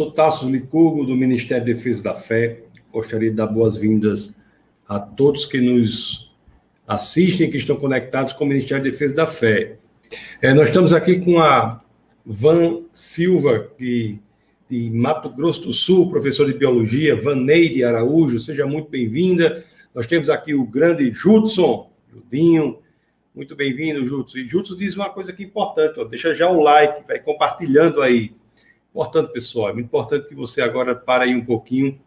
sou Tasso Licurgo, do Ministério de Defesa da Fé. Gostaria de dar boas-vindas a todos que nos assistem, que estão conectados com o Ministério de Defesa da Fé. É, nós estamos aqui com a Van Silva, que, de Mato Grosso do Sul, professor de Biologia, Vaneide Araújo, seja muito bem-vinda. Nós temos aqui o grande Judson, Judinho, muito bem-vindo, Judson. E Judson diz uma coisa que é importante, ó, deixa já o like, vai compartilhando aí. Portanto, pessoal, é muito importante que você agora pare aí um pouquinho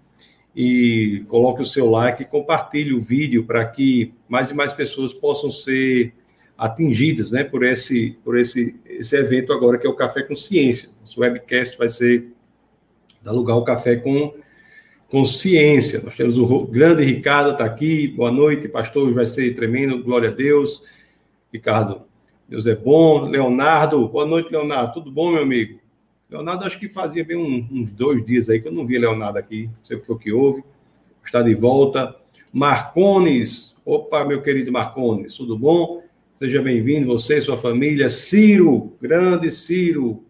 e coloque o seu like compartilhe o vídeo para que mais e mais pessoas possam ser atingidas né, por, esse, por esse, esse evento agora que é o Café com Ciência. Nosso webcast vai ser dar lugar ao Café com, com Ciência. Nós temos o grande Ricardo, está aqui. Boa noite, pastor, vai ser tremendo, glória a Deus. Ricardo, Deus é bom. Leonardo, boa noite, Leonardo. Tudo bom, meu amigo? Leonardo, acho que fazia bem um, uns dois dias aí que eu não vi Leonardo aqui. Não sei o que houve. Está de volta. Marcones, opa, meu querido Marcones, tudo bom? Seja bem-vindo, você e sua família. Ciro, grande Ciro.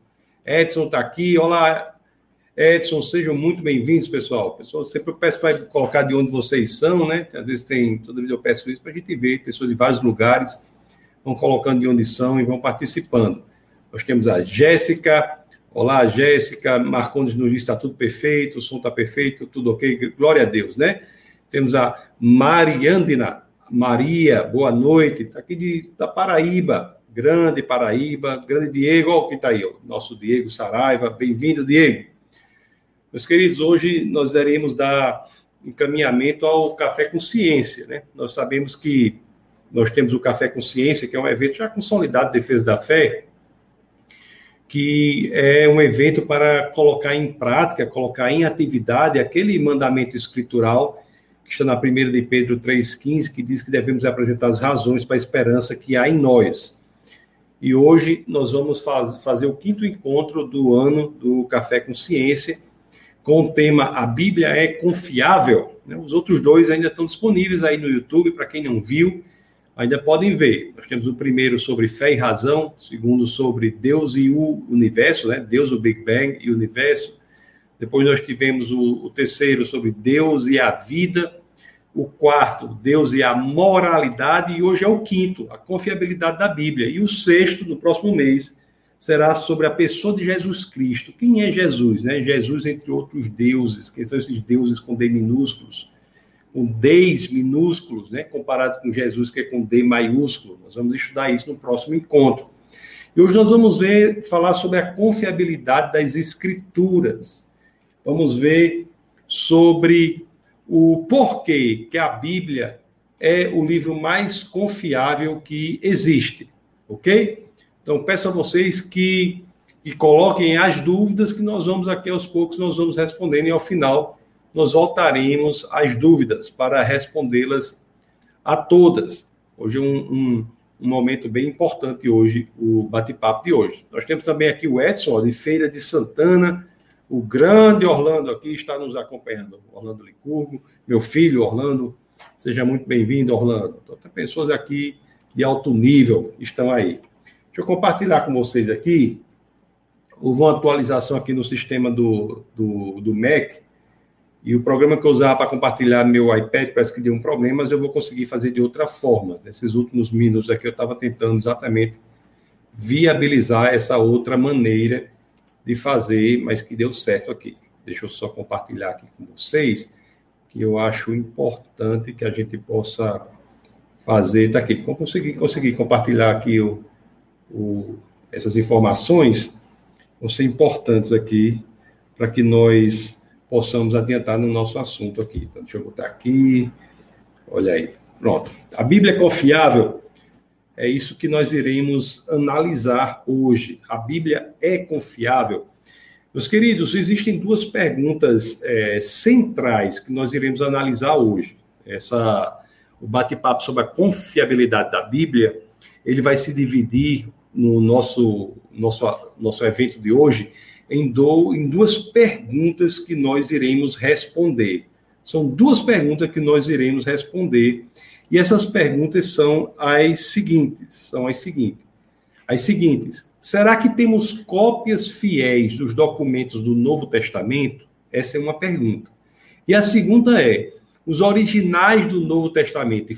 Edson está aqui. Olá, Edson, sejam muito bem-vindos, pessoal. Pessoal, sempre eu peço para colocar de onde vocês são, né? Às vezes tem, toda vez eu peço isso para a gente ver pessoas de vários lugares vão colocando de onde são e vão participando. Nós temos a Jéssica, Olá, Jéssica. Marcondes nos diz está tudo perfeito, o som está perfeito, tudo ok. Glória a Deus, né? Temos a Mariandina. Maria, boa noite. Está aqui de, da Paraíba. Grande Paraíba. Grande Diego. Olha que está aí, ó, nosso Diego Saraiva. Bem-vindo, Diego. Meus queridos, hoje nós iremos dar encaminhamento ao Café com Ciência, né? Nós sabemos que nós temos o Café com Ciência, que é um evento já consolidado de defesa da fé, que é um evento para colocar em prática, colocar em atividade aquele mandamento escritural que está na primeira de Pedro 3,15, que diz que devemos apresentar as razões para a esperança que há em nós. E hoje nós vamos faz, fazer o quinto encontro do ano do Café com Ciência, com o tema A Bíblia é Confiável. Né? Os outros dois ainda estão disponíveis aí no YouTube, para quem não viu ainda podem ver. Nós temos o primeiro sobre fé e razão, segundo sobre Deus e o universo, né? Deus, o Big Bang e o universo. Depois nós tivemos o, o terceiro sobre Deus e a vida, o quarto, Deus e a moralidade, e hoje é o quinto, a confiabilidade da Bíblia. E o sexto, no próximo mês, será sobre a pessoa de Jesus Cristo. Quem é Jesus? Né? Jesus, entre outros deuses. Quem são esses deuses com D minúsculos? Com Ds minúsculos, né, comparado com Jesus, que é com D maiúsculo. Nós vamos estudar isso no próximo encontro. E hoje nós vamos ver, falar sobre a confiabilidade das escrituras. Vamos ver sobre o porquê que a Bíblia é o livro mais confiável que existe, ok? Então, peço a vocês que, que coloquem as dúvidas que nós vamos aqui aos poucos, nós vamos respondendo e ao final nós voltaremos às dúvidas para respondê-las a todas. Hoje é um, um, um, momento bem importante hoje, o bate-papo de hoje. Nós temos também aqui o Edson, de Feira de Santana, o grande Orlando aqui está nos acompanhando, Orlando Licurgo, meu filho Orlando, seja muito bem-vindo, Orlando. Então, tem pessoas aqui de alto nível estão aí. Deixa eu compartilhar com vocês aqui. Houve uma atualização aqui no sistema do, do, do MEC, e o programa que eu usava para compartilhar meu iPad parece que deu um problema, mas eu vou conseguir fazer de outra forma. Nesses últimos minutos aqui eu estava tentando exatamente viabilizar essa outra maneira de fazer, mas que deu certo aqui. Deixa eu só compartilhar aqui com vocês, que eu acho importante que a gente possa fazer. Está aqui, conseguir, conseguir compartilhar aqui o, o, essas informações, vão ser importantes aqui para que nós possamos adiantar no nosso assunto aqui. Então, deixa eu botar aqui. Olha aí. Pronto. A Bíblia é confiável? É isso que nós iremos analisar hoje. A Bíblia é confiável? Meus queridos, existem duas perguntas é, centrais que nós iremos analisar hoje. Essa, o bate-papo sobre a confiabilidade da Bíblia, ele vai se dividir no nosso, nosso, nosso evento de hoje em, do, em duas perguntas que nós iremos responder. São duas perguntas que nós iremos responder. E essas perguntas são as seguintes: são as seguintes. as seguintes: será que temos cópias fiéis dos documentos do Novo Testamento? Essa é uma pergunta. E a segunda é: os originais do Novo Testamento,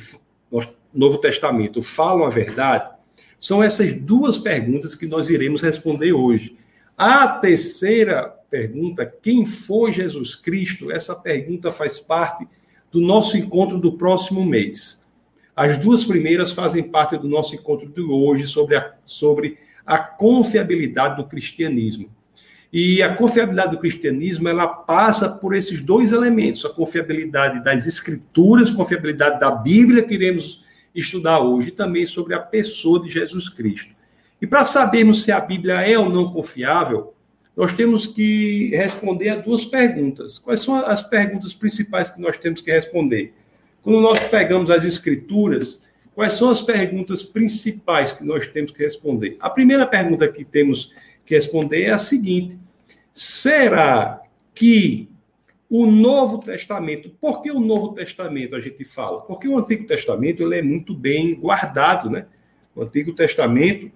Novo Testamento falam a verdade? São essas duas perguntas que nós iremos responder hoje. A terceira pergunta, quem foi Jesus Cristo? Essa pergunta faz parte do nosso encontro do próximo mês. As duas primeiras fazem parte do nosso encontro de hoje sobre a, sobre a confiabilidade do cristianismo. E a confiabilidade do cristianismo, ela passa por esses dois elementos, a confiabilidade das escrituras, confiabilidade da Bíblia que iremos estudar hoje, e também sobre a pessoa de Jesus Cristo. E para sabermos se a Bíblia é ou não confiável, nós temos que responder a duas perguntas. Quais são as perguntas principais que nós temos que responder? Quando nós pegamos as escrituras, quais são as perguntas principais que nós temos que responder? A primeira pergunta que temos que responder é a seguinte: será que o Novo Testamento, por que o Novo Testamento a gente fala? Porque o Antigo Testamento ele é muito bem guardado, né? O Antigo Testamento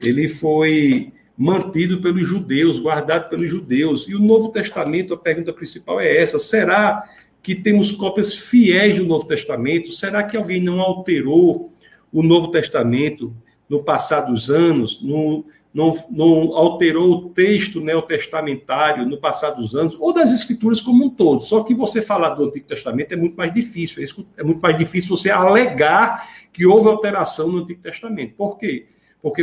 ele foi mantido pelos judeus, guardado pelos judeus. E o Novo Testamento, a pergunta principal é essa: será que temos cópias fiéis do Novo Testamento? Será que alguém não alterou o Novo Testamento no passar dos anos, no, não, não alterou o texto neotestamentário no passar dos anos, ou das escrituras como um todo? Só que você falar do Antigo Testamento é muito mais difícil. É muito mais difícil você alegar que houve alteração no Antigo Testamento. Por quê?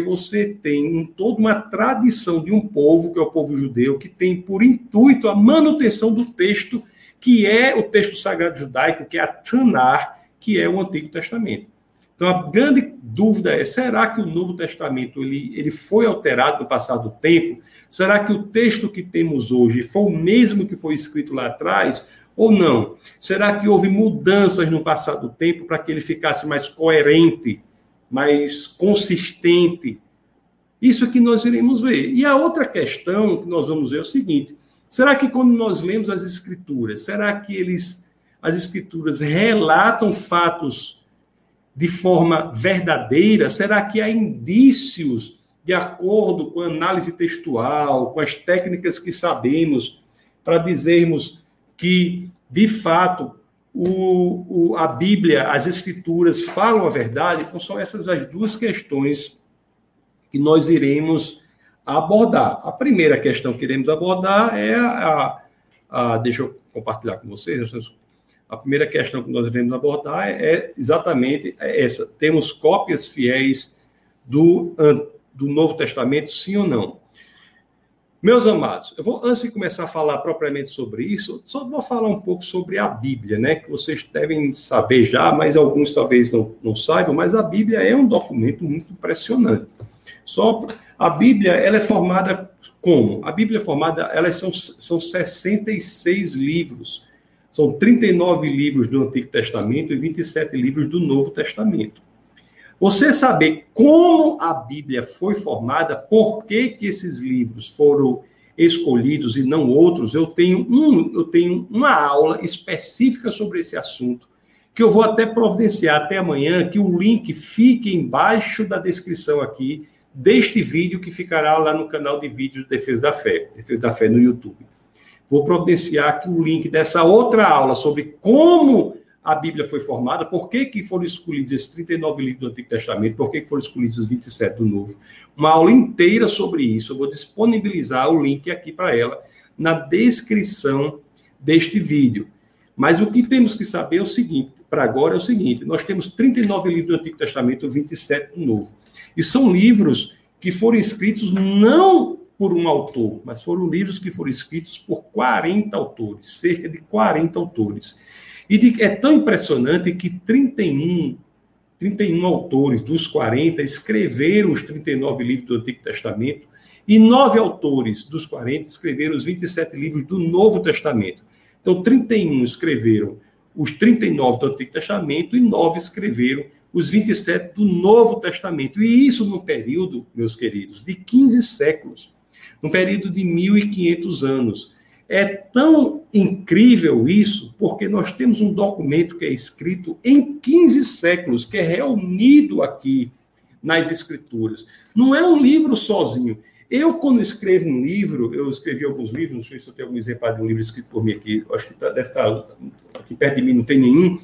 Você tem um, toda uma tradição de um povo, que é o povo judeu, que tem por intuito a manutenção do texto, que é o texto sagrado judaico, que é a Tanar, que é o Antigo Testamento. Então, a grande dúvida é: será que o Novo Testamento ele, ele foi alterado no passado tempo? Será que o texto que temos hoje foi o mesmo que foi escrito lá atrás? Ou não? Será que houve mudanças no passado tempo para que ele ficasse mais coerente mais consistente. Isso que nós iremos ver. E a outra questão que nós vamos ver é o seguinte: será que quando nós lemos as escrituras, será que eles as escrituras relatam fatos de forma verdadeira? Será que há indícios de acordo com a análise textual, com as técnicas que sabemos, para dizermos que, de fato, o, o, a Bíblia, as Escrituras falam a verdade? Então, são essas as duas questões que nós iremos abordar. A primeira questão que iremos abordar é a. a, deixa eu compartilhar com vocês. A primeira questão que nós iremos abordar é, é exatamente essa: temos cópias fiéis do, do Novo Testamento, sim ou não? Meus amados, eu vou, antes de começar a falar propriamente sobre isso, só vou falar um pouco sobre a Bíblia, né? Que vocês devem saber já, mas alguns talvez não, não saibam, mas a Bíblia é um documento muito impressionante. Só a Bíblia, ela é formada como? A Bíblia é formada, elas são, são 66 livros. São 39 livros do Antigo Testamento e 27 livros do Novo Testamento. Você saber como a Bíblia foi formada, por que, que esses livros foram escolhidos e não outros, eu tenho, um, eu tenho uma aula específica sobre esse assunto, que eu vou até providenciar até amanhã, que o link fique embaixo da descrição aqui deste vídeo que ficará lá no canal de vídeos Defesa da Fé, Defesa da Fé no YouTube. Vou providenciar aqui o link dessa outra aula sobre como a Bíblia foi formada, por que, que foram escolhidos esses 39 livros do Antigo Testamento, por que, que foram escolhidos os 27 do Novo. Uma aula inteira sobre isso. Eu vou disponibilizar o link aqui para ela na descrição deste vídeo. Mas o que temos que saber é o seguinte, para agora é o seguinte, nós temos 39 livros do Antigo Testamento e 27 do Novo. E são livros que foram escritos não por um autor, mas foram livros que foram escritos por 40 autores, cerca de 40 autores. E de, é tão impressionante que 31, 31 autores dos 40 escreveram os 39 livros do Antigo Testamento e nove autores dos 40 escreveram os 27 livros do Novo Testamento. Então, 31 escreveram os 39 do Antigo Testamento e nove escreveram os 27 do Novo Testamento. E isso num período, meus queridos, de 15 séculos, num período de 1.500 anos. É tão incrível isso, porque nós temos um documento que é escrito em 15 séculos, que é reunido aqui nas escrituras. Não é um livro sozinho. Eu, quando escrevo um livro, eu escrevi alguns livros, não sei se eu tenho algum exemplo de um livro escrito por mim aqui, acho que tá, deve estar tá aqui perto de mim, não tem nenhum.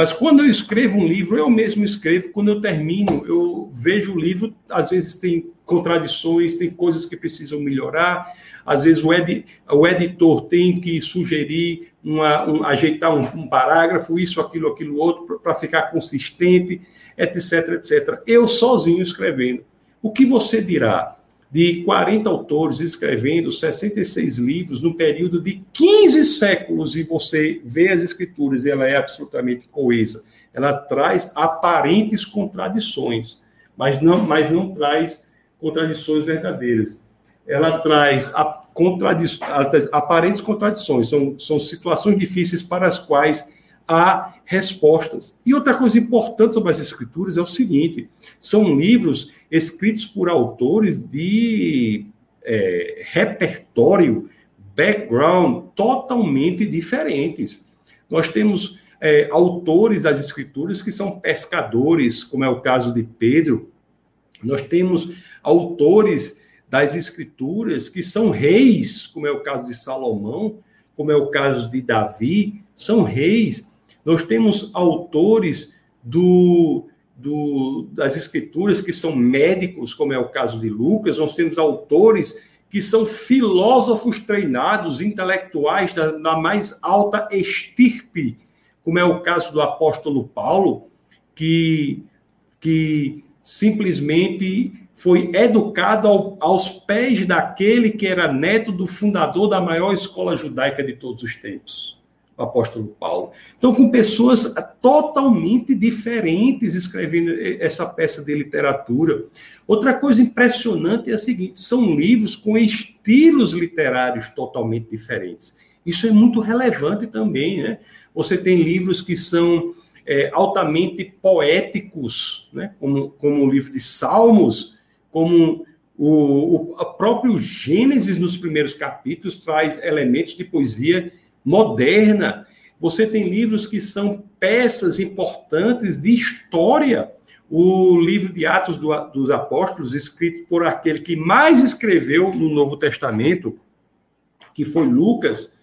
Mas quando eu escrevo um livro, eu mesmo escrevo, quando eu termino, eu vejo o livro, às vezes tem contradições, tem coisas que precisam melhorar, às vezes o, edi o editor tem que sugerir, uma, um, ajeitar um, um, parágrafo, isso, aquilo, aquilo outro, para ficar consistente, etc, etc. Eu sozinho escrevendo. O que você dirá de 40 autores escrevendo 66 livros no período de 15 séculos e você vê as escrituras e ela é absolutamente coesa. Ela traz aparentes contradições, mas não, mas não traz contradições verdadeiras. Ela traz a contradi aparentes contradições, são, são situações difíceis para as quais há respostas. E outra coisa importante sobre as escrituras é o seguinte: são livros escritos por autores de é, repertório, background totalmente diferentes. Nós temos é, autores das escrituras que são pescadores, como é o caso de Pedro. Nós temos autores das escrituras que são reis, como é o caso de Salomão, como é o caso de Davi, são reis. Nós temos autores do, do, das escrituras que são médicos, como é o caso de Lucas, nós temos autores que são filósofos treinados, intelectuais da, da mais alta estirpe, como é o caso do apóstolo Paulo, que, que simplesmente foi educado ao, aos pés daquele que era neto do fundador da maior escola judaica de todos os tempos apóstolo Paulo. Então, com pessoas totalmente diferentes escrevendo essa peça de literatura. Outra coisa impressionante é a seguinte: são livros com estilos literários totalmente diferentes. Isso é muito relevante também, né? Você tem livros que são é, altamente poéticos, né? como, como o livro de Salmos, como o, o próprio Gênesis, nos primeiros capítulos, traz elementos de poesia moderna. Você tem livros que são peças importantes de história. O livro de Atos do, dos Apóstolos, escrito por aquele que mais escreveu no Novo Testamento, que foi Lucas,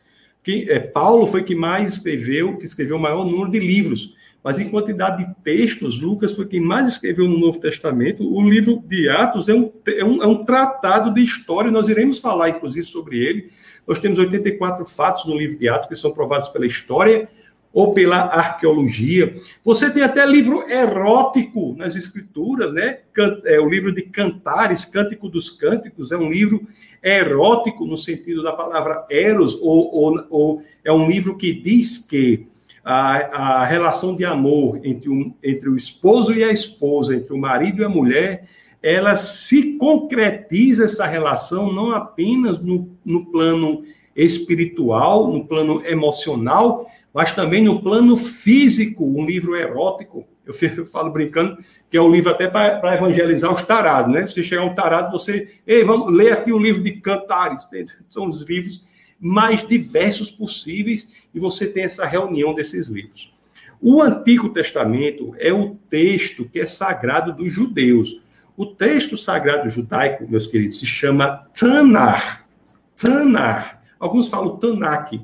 que é, Paulo foi que mais escreveu, que escreveu o maior número de livros. Mas em quantidade de textos, Lucas foi quem mais escreveu no Novo Testamento. O livro de Atos é um, é um, é um tratado de história, nós iremos falar, inclusive, sobre ele. Nós temos 84 fatos no livro de Atos que são provados pela história ou pela arqueologia. Você tem até livro erótico nas escrituras, né? É o livro de Cantares, Cântico dos Cânticos, é um livro erótico no sentido da palavra eros, ou, ou, ou é um livro que diz que a, a relação de amor entre, um, entre o esposo e a esposa, entre o marido e a mulher, ela se concretiza essa relação não apenas no, no plano espiritual, no plano emocional, mas também no plano físico, um livro erótico. Eu, eu falo brincando que é um livro até para evangelizar os tarados, né? Se chegar um tarado, você, ei, vamos ler aqui o livro de Cantares. São os livros mais diversos possíveis e você tem essa reunião desses livros. O Antigo Testamento é o texto que é sagrado dos judeus. O texto sagrado judaico, meus queridos, se chama Tanar. Tanar. Alguns falam Tanakh.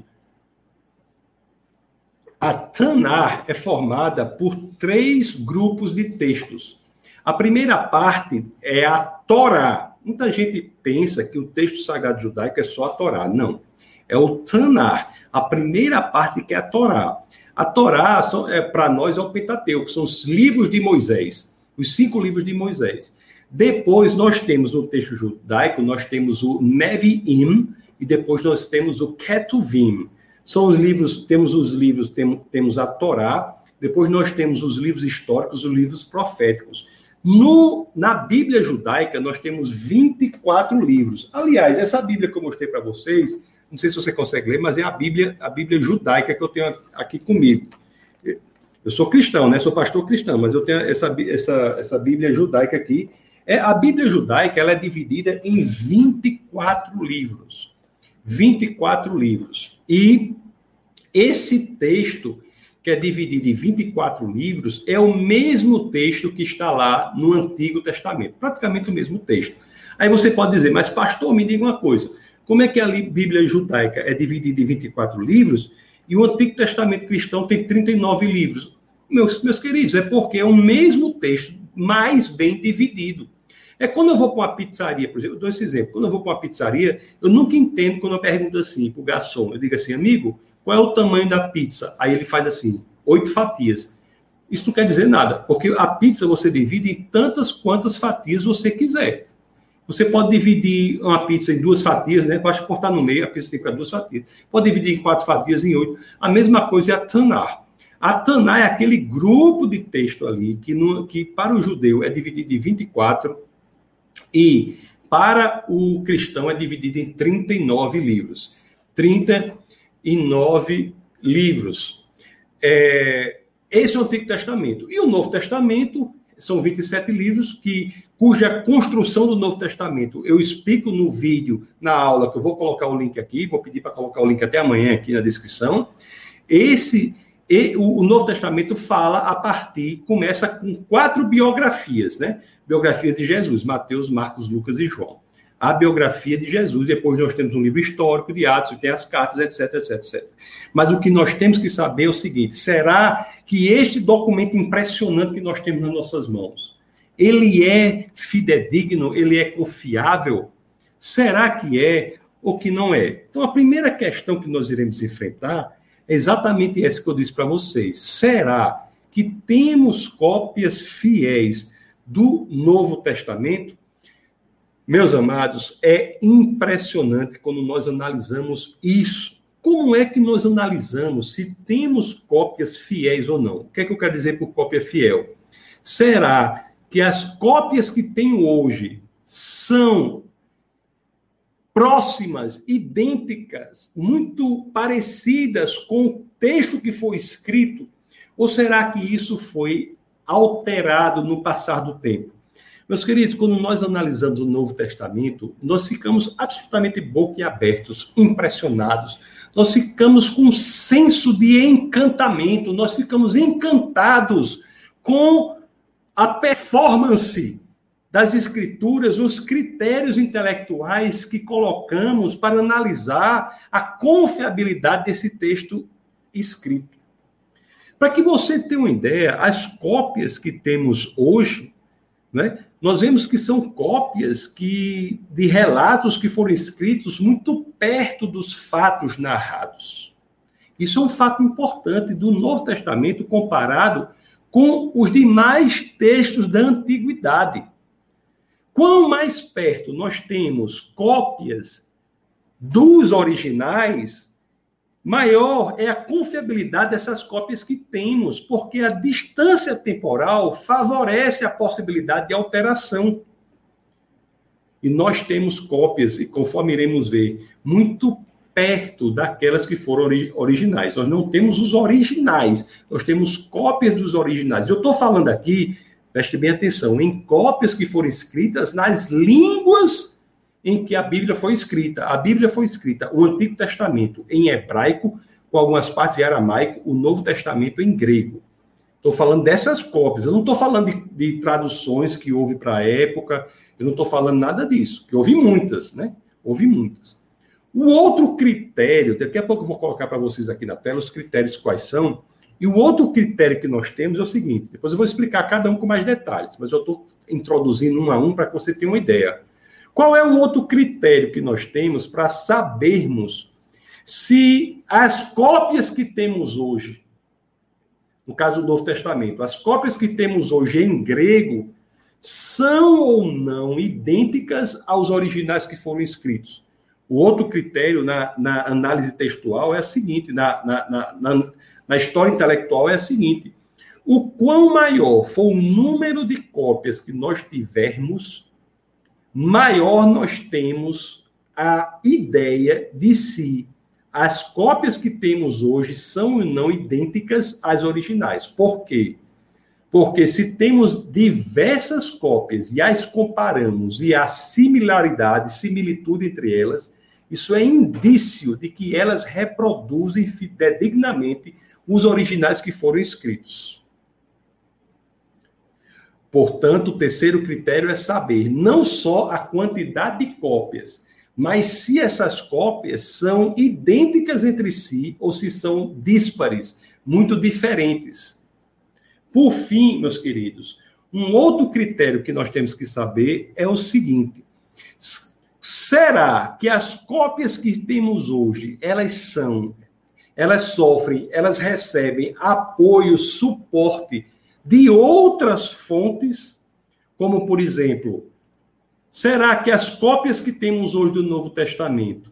A Tanar é formada por três grupos de textos. A primeira parte é a Torá. Muita gente pensa que o texto sagrado judaico é só a Torá. Não. É o Tanar. A primeira parte que é a Torá. A Torá, é, para nós, é o Pentateuco, são os livros de Moisés, os cinco livros de Moisés. Depois nós temos no texto judaico, nós temos o Nevi'im e depois nós temos o Ketuvim. São os livros, temos os livros, temos, temos a Torá, depois nós temos os livros históricos, os livros proféticos. No, na Bíblia judaica, nós temos 24 livros. Aliás, essa Bíblia que eu mostrei para vocês, não sei se você consegue ler, mas é a Bíblia, a Bíblia judaica que eu tenho aqui comigo. Eu sou cristão, né? Sou pastor cristão, mas eu tenho essa, essa, essa Bíblia judaica aqui, é, a Bíblia judaica ela é dividida em 24 livros. 24 livros. E esse texto que é dividido em 24 livros, é o mesmo texto que está lá no Antigo Testamento, praticamente o mesmo texto. Aí você pode dizer, mas pastor, me diga uma coisa: como é que a Bíblia judaica é dividida em 24 livros e o Antigo Testamento cristão tem 39 livros? Meus, meus queridos, é porque é o mesmo texto, mais bem dividido. É quando eu vou para uma pizzaria, por exemplo, eu dou esse exemplo. Quando eu vou para uma pizzaria, eu nunca entendo quando eu pergunto assim para o garçom. Eu digo assim, amigo, qual é o tamanho da pizza? Aí ele faz assim, oito fatias. Isso não quer dizer nada, porque a pizza você divide em tantas quantas fatias você quiser. Você pode dividir uma pizza em duas fatias, né? Basta cortar no meio, a pizza tem que ficar duas fatias. Pode dividir em quatro fatias, em oito. A mesma coisa é a Tanar. A Tanar é aquele grupo de texto ali que, no, que para o judeu é dividido em 24 e para o cristão é dividido em 39 livros. 39 livros. É, esse é o Antigo Testamento. E o Novo Testamento são 27 livros que cuja construção do Novo Testamento eu explico no vídeo, na aula, que eu vou colocar o link aqui, vou pedir para colocar o link até amanhã aqui na descrição. Esse e o, Novo Testamento fala a partir, começa com quatro biografias, né? Biografias de Jesus, Mateus, Marcos, Lucas e João. A biografia de Jesus, depois nós temos um livro histórico de Atos, tem as cartas, etc, etc, etc. Mas o que nós temos que saber é o seguinte: será que este documento impressionante que nós temos nas nossas mãos, ele é fidedigno, ele é confiável? Será que é ou que não é? Então, a primeira questão que nós iremos enfrentar é exatamente essa que eu disse para vocês. Será que temos cópias fiéis do Novo Testamento? Meus amados, é impressionante quando nós analisamos isso. Como é que nós analisamos se temos cópias fiéis ou não? O que é que eu quero dizer por cópia fiel? Será que as cópias que tenho hoje são próximas, idênticas, muito parecidas com o texto que foi escrito? Ou será que isso foi alterado no passar do tempo? Meus queridos, quando nós analisamos o Novo Testamento, nós ficamos absolutamente boquiabertos, impressionados. Nós ficamos com um senso de encantamento, nós ficamos encantados com a performance das escrituras, os critérios intelectuais que colocamos para analisar a confiabilidade desse texto escrito. Para que você tenha uma ideia, as cópias que temos hoje, né, nós vemos que são cópias que, de relatos que foram escritos muito perto dos fatos narrados. Isso é um fato importante do Novo Testamento comparado com os demais textos da antiguidade. Quanto mais perto nós temos cópias dos originais, maior é a confiabilidade dessas cópias que temos, porque a distância temporal favorece a possibilidade de alteração. E nós temos cópias, e conforme iremos ver, muito perto daquelas que foram originais. Nós não temos os originais, nós temos cópias dos originais. Eu estou falando aqui preste bem atenção, em cópias que foram escritas nas línguas em que a Bíblia foi escrita. A Bíblia foi escrita, o Antigo Testamento em hebraico, com algumas partes em aramaico, o Novo Testamento em grego. Estou falando dessas cópias, eu não estou falando de, de, traduções que houve para a época, eu não estou falando nada disso, que houve muitas, né? Houve muitas. O outro critério, daqui a pouco eu vou colocar para vocês aqui na tela os critérios quais são, e o outro critério que nós temos é o seguinte: depois eu vou explicar cada um com mais detalhes, mas eu estou introduzindo um a um para que você tenha uma ideia. Qual é o outro critério que nós temos para sabermos se as cópias que temos hoje, no caso do Novo Testamento, as cópias que temos hoje em grego são ou não idênticas aos originais que foram escritos? O outro critério na, na análise textual é o seguinte: na, na, na na história intelectual é a seguinte: o quão maior for o número de cópias que nós tivermos, maior nós temos a ideia de se as cópias que temos hoje são ou não idênticas às originais. Por quê? Porque se temos diversas cópias e as comparamos e há similaridade, similitude entre elas, Isso é indício de que elas reproduzem fidedignamente os originais que foram escritos. Portanto, o terceiro critério é saber não só a quantidade de cópias, mas se essas cópias são idênticas entre si ou se são díspares, muito diferentes. Por fim, meus queridos, um outro critério que nós temos que saber é o seguinte: será que as cópias que temos hoje, elas são, elas sofrem, elas recebem apoio, suporte de outras fontes, como por exemplo, será que as cópias que temos hoje do Novo Testamento,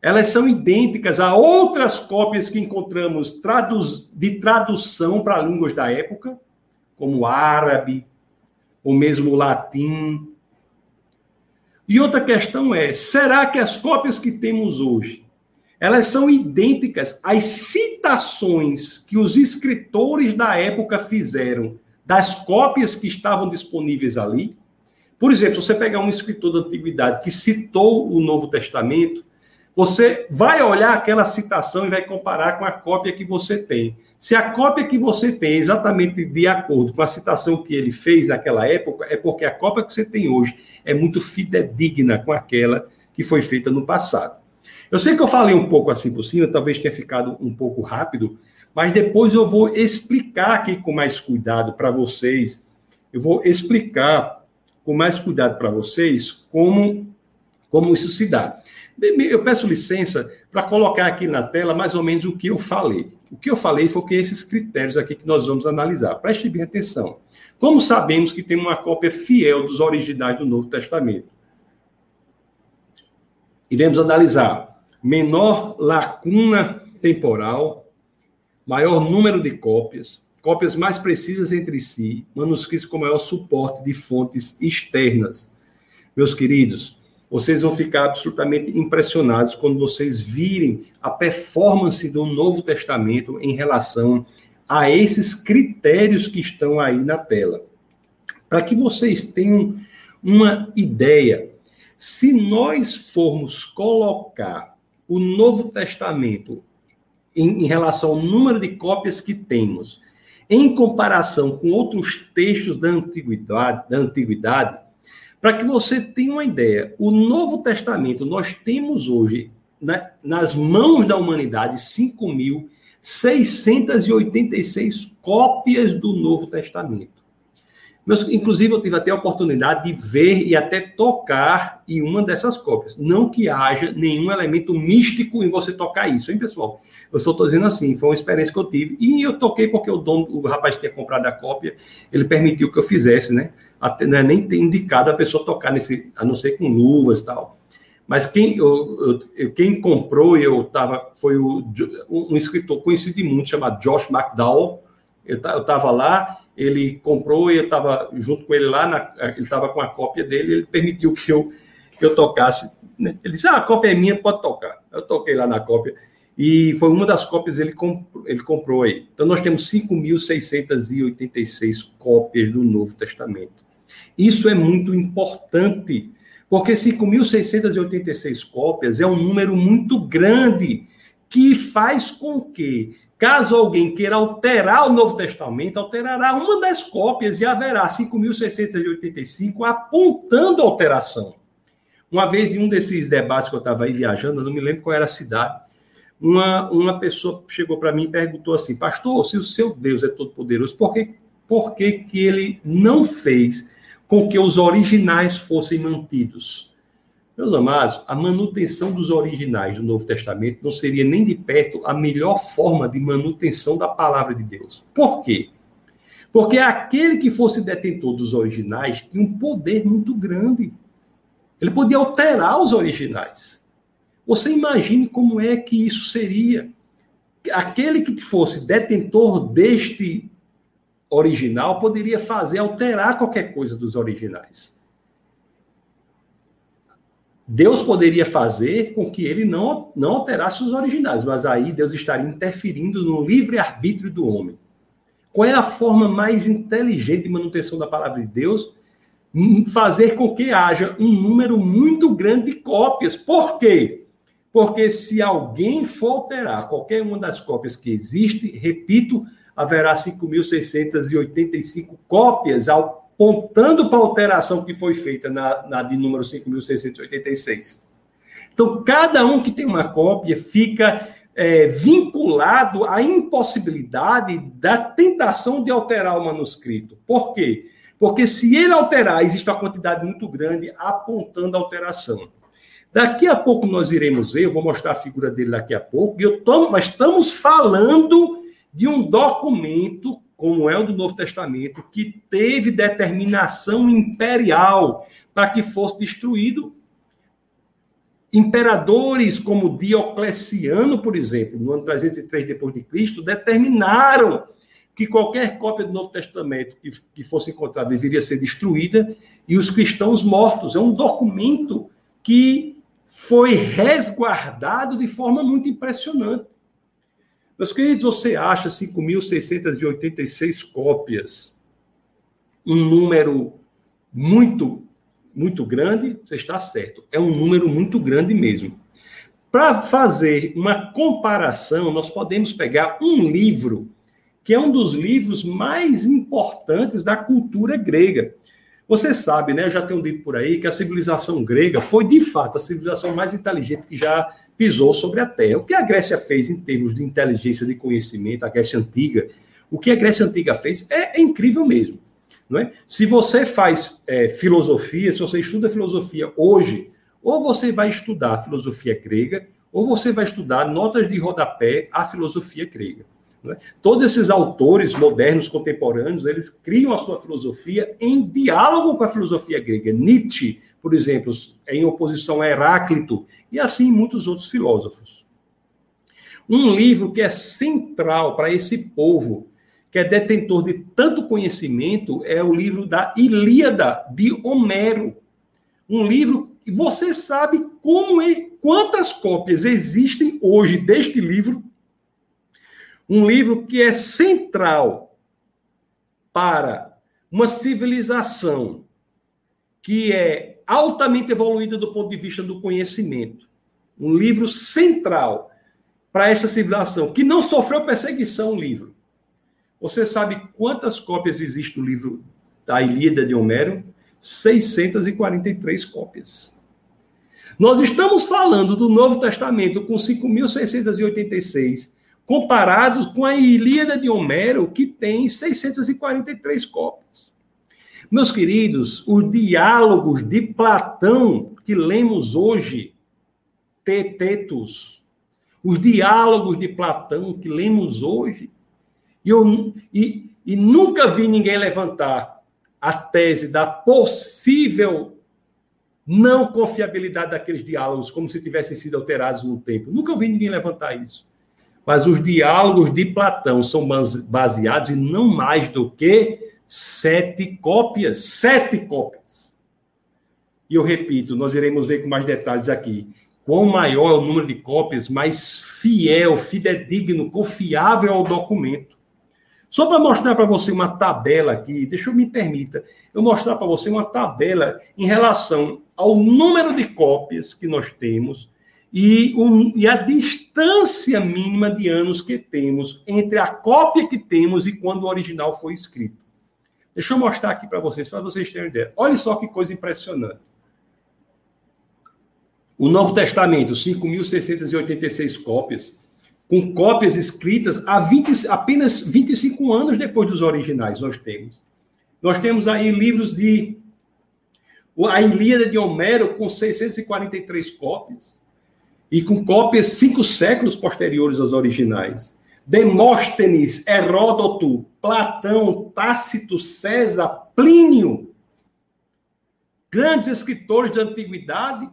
elas são idênticas a outras cópias que encontramos de tradução para línguas da época, como árabe, ou mesmo latim? E outra questão é, será que as cópias que temos hoje, elas são idênticas às citações que os escritores da época fizeram das cópias que estavam disponíveis ali. Por exemplo, se você pegar um escritor da antiguidade que citou o Novo Testamento, você vai olhar aquela citação e vai comparar com a cópia que você tem. Se a cópia que você tem é exatamente de acordo com a citação que ele fez naquela época, é porque a cópia que você tem hoje é muito fidedigna com aquela que foi feita no passado. Eu sei que eu falei um pouco assim por cima, talvez tenha ficado um pouco rápido, mas depois eu vou explicar aqui com mais cuidado para vocês. Eu vou explicar com mais cuidado para vocês como, como isso se dá. Eu peço licença para colocar aqui na tela mais ou menos o que eu falei. O que eu falei foi que esses critérios aqui que nós vamos analisar. Preste bem atenção. Como sabemos que tem uma cópia fiel dos originais do Novo Testamento? Iremos analisar menor lacuna temporal, maior número de cópias, cópias mais precisas entre si, manuscritos com maior suporte de fontes externas. Meus queridos, vocês vão ficar absolutamente impressionados quando vocês virem a performance do Novo Testamento em relação a esses critérios que estão aí na tela. Para que vocês tenham uma ideia, se nós formos colocar o Novo Testamento, em, em relação ao número de cópias que temos, em comparação com outros textos da antiguidade, da antiguidade para que você tenha uma ideia, o Novo Testamento nós temos hoje né, nas mãos da humanidade 5.686 cópias do Novo Testamento. Meus, inclusive, eu tive até a oportunidade de ver e até tocar em uma dessas cópias. Não que haja nenhum elemento místico em você tocar isso, hein, pessoal? Eu só estou dizendo assim, foi uma experiência que eu tive. E eu toquei porque o dono, o rapaz que tinha comprado a cópia, ele permitiu que eu fizesse, né? Até, não é nem ter indicado a pessoa tocar nesse, a não ser com luvas e tal. Mas quem, eu, eu, quem comprou, eu tava, foi o, um escritor conhecido de muito, chamado Josh McDowell. Eu estava lá ele comprou e eu estava junto com ele lá, na, ele estava com a cópia dele, ele permitiu que eu, que eu tocasse. Né? Ele disse: ah, a cópia é minha, pode tocar. Eu toquei lá na cópia. E foi uma das cópias ele, comp ele comprou aí. Então nós temos 5.686 cópias do Novo Testamento. Isso é muito importante, porque 5.686 cópias é um número muito grande que faz com que Caso alguém queira alterar o Novo Testamento, alterará uma das cópias e haverá 5.685 apontando a alteração. Uma vez, em um desses debates que eu estava aí viajando, eu não me lembro qual era a cidade, uma, uma pessoa chegou para mim e perguntou assim: Pastor, se o seu Deus é todo-poderoso, por, que, por que, que ele não fez com que os originais fossem mantidos? Meus amados, a manutenção dos originais do Novo Testamento não seria nem de perto a melhor forma de manutenção da palavra de Deus. Por quê? Porque aquele que fosse detentor dos originais tinha um poder muito grande. Ele podia alterar os originais. Você imagine como é que isso seria. Aquele que fosse detentor deste original poderia fazer alterar qualquer coisa dos originais. Deus poderia fazer com que ele não, não alterasse os originais, mas aí Deus estaria interferindo no livre-arbítrio do homem. Qual é a forma mais inteligente de manutenção da palavra de Deus? Hum, fazer com que haja um número muito grande de cópias. Por quê? Porque se alguém for alterar qualquer uma das cópias que existe, repito, haverá 5.685 cópias apontando para a alteração que foi feita na, na de número 5.686. Então, cada um que tem uma cópia fica é, vinculado à impossibilidade da tentação de alterar o manuscrito. Por quê? Porque se ele alterar, existe uma quantidade muito grande apontando a alteração. Daqui a pouco nós iremos ver, eu vou mostrar a figura dele daqui a pouco, e eu tô, mas estamos falando de um documento, como é o do Novo Testamento, que teve determinação imperial para que fosse destruído Imperadores como Diocleciano, por exemplo, no ano 303 depois de Cristo, determinaram que qualquer cópia do Novo Testamento que, que fosse encontrada deveria ser destruída e os cristãos mortos. É um documento que foi resguardado de forma muito impressionante. Meus queridos, você acha 5.686 cópias um número muito muito grande, você está certo. É um número muito grande mesmo. Para fazer uma comparação, nós podemos pegar um livro que é um dos livros mais importantes da cultura grega. Você sabe, né? Eu já tenho dito por aí que a civilização grega foi de fato a civilização mais inteligente que já pisou sobre a Terra. O que a Grécia fez em termos de inteligência, de conhecimento, a Grécia antiga, o que a Grécia antiga fez é, é incrível mesmo. Não é? Se você faz é, filosofia, se você estuda filosofia hoje, ou você vai estudar filosofia grega, ou você vai estudar notas de rodapé à filosofia grega. É? Todos esses autores modernos, contemporâneos, eles criam a sua filosofia em diálogo com a filosofia grega. Nietzsche, por exemplo, é em oposição a Heráclito, e assim muitos outros filósofos. Um livro que é central para esse povo que é detentor de tanto conhecimento, é o livro da Ilíada de Homero. Um livro que você sabe como e quantas cópias existem hoje deste livro. Um livro que é central para uma civilização que é altamente evoluída do ponto de vista do conhecimento. Um livro central para esta civilização que não sofreu perseguição, um livro você sabe quantas cópias existe do livro da Ilíada de Homero? 643 cópias. Nós estamos falando do Novo Testamento com 5.686, comparados com a Ilíada de Homero, que tem 643 cópias. Meus queridos, os diálogos de Platão que lemos hoje, Tetetus, os diálogos de Platão que lemos hoje, e, eu, e, e nunca vi ninguém levantar a tese da possível não confiabilidade daqueles diálogos, como se tivessem sido alterados no tempo. Nunca vi ninguém levantar isso. Mas os diálogos de Platão são baseados em não mais do que sete cópias. Sete cópias. E eu repito, nós iremos ver com mais detalhes aqui. Quanto maior é o número de cópias, mais fiel, fidedigno, confiável é o documento. Só para mostrar para você uma tabela aqui, deixa eu me permita, eu mostrar para você uma tabela em relação ao número de cópias que nós temos e, e a distância mínima de anos que temos entre a cópia que temos e quando o original foi escrito. Deixa eu mostrar aqui para vocês, para vocês terem ideia. Olha só que coisa impressionante. O Novo Testamento, 5.686 cópias com cópias escritas há 20, apenas 25 anos depois dos originais, nós temos. Nós temos aí livros de a Ilíada de Homero com 643 cópias e com cópias cinco séculos posteriores aos originais. Demóstenes, Heródoto, Platão, Tácito, César, Plínio, grandes escritores da antiguidade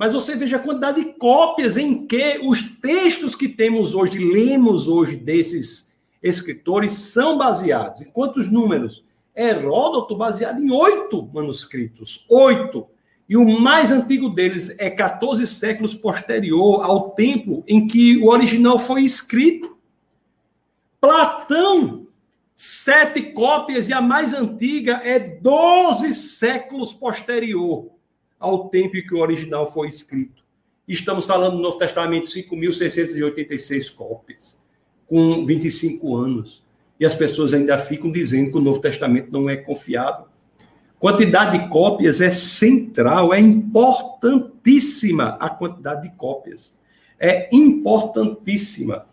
mas você veja a quantidade de cópias em que os textos que temos hoje, lemos hoje desses escritores, são baseados. Em quantos números? Heródoto baseado em oito manuscritos. Oito. E o mais antigo deles é 14 séculos posterior ao tempo em que o original foi escrito. Platão, sete cópias, e a mais antiga é 12 séculos posterior ao tempo em que o original foi escrito. estamos falando do Novo Testamento, 5.686 cópias, com 25 anos. E as pessoas ainda ficam dizendo que o Novo Testamento não é confiável. Quantidade de cópias é central, é importantíssima a quantidade de cópias. É importantíssima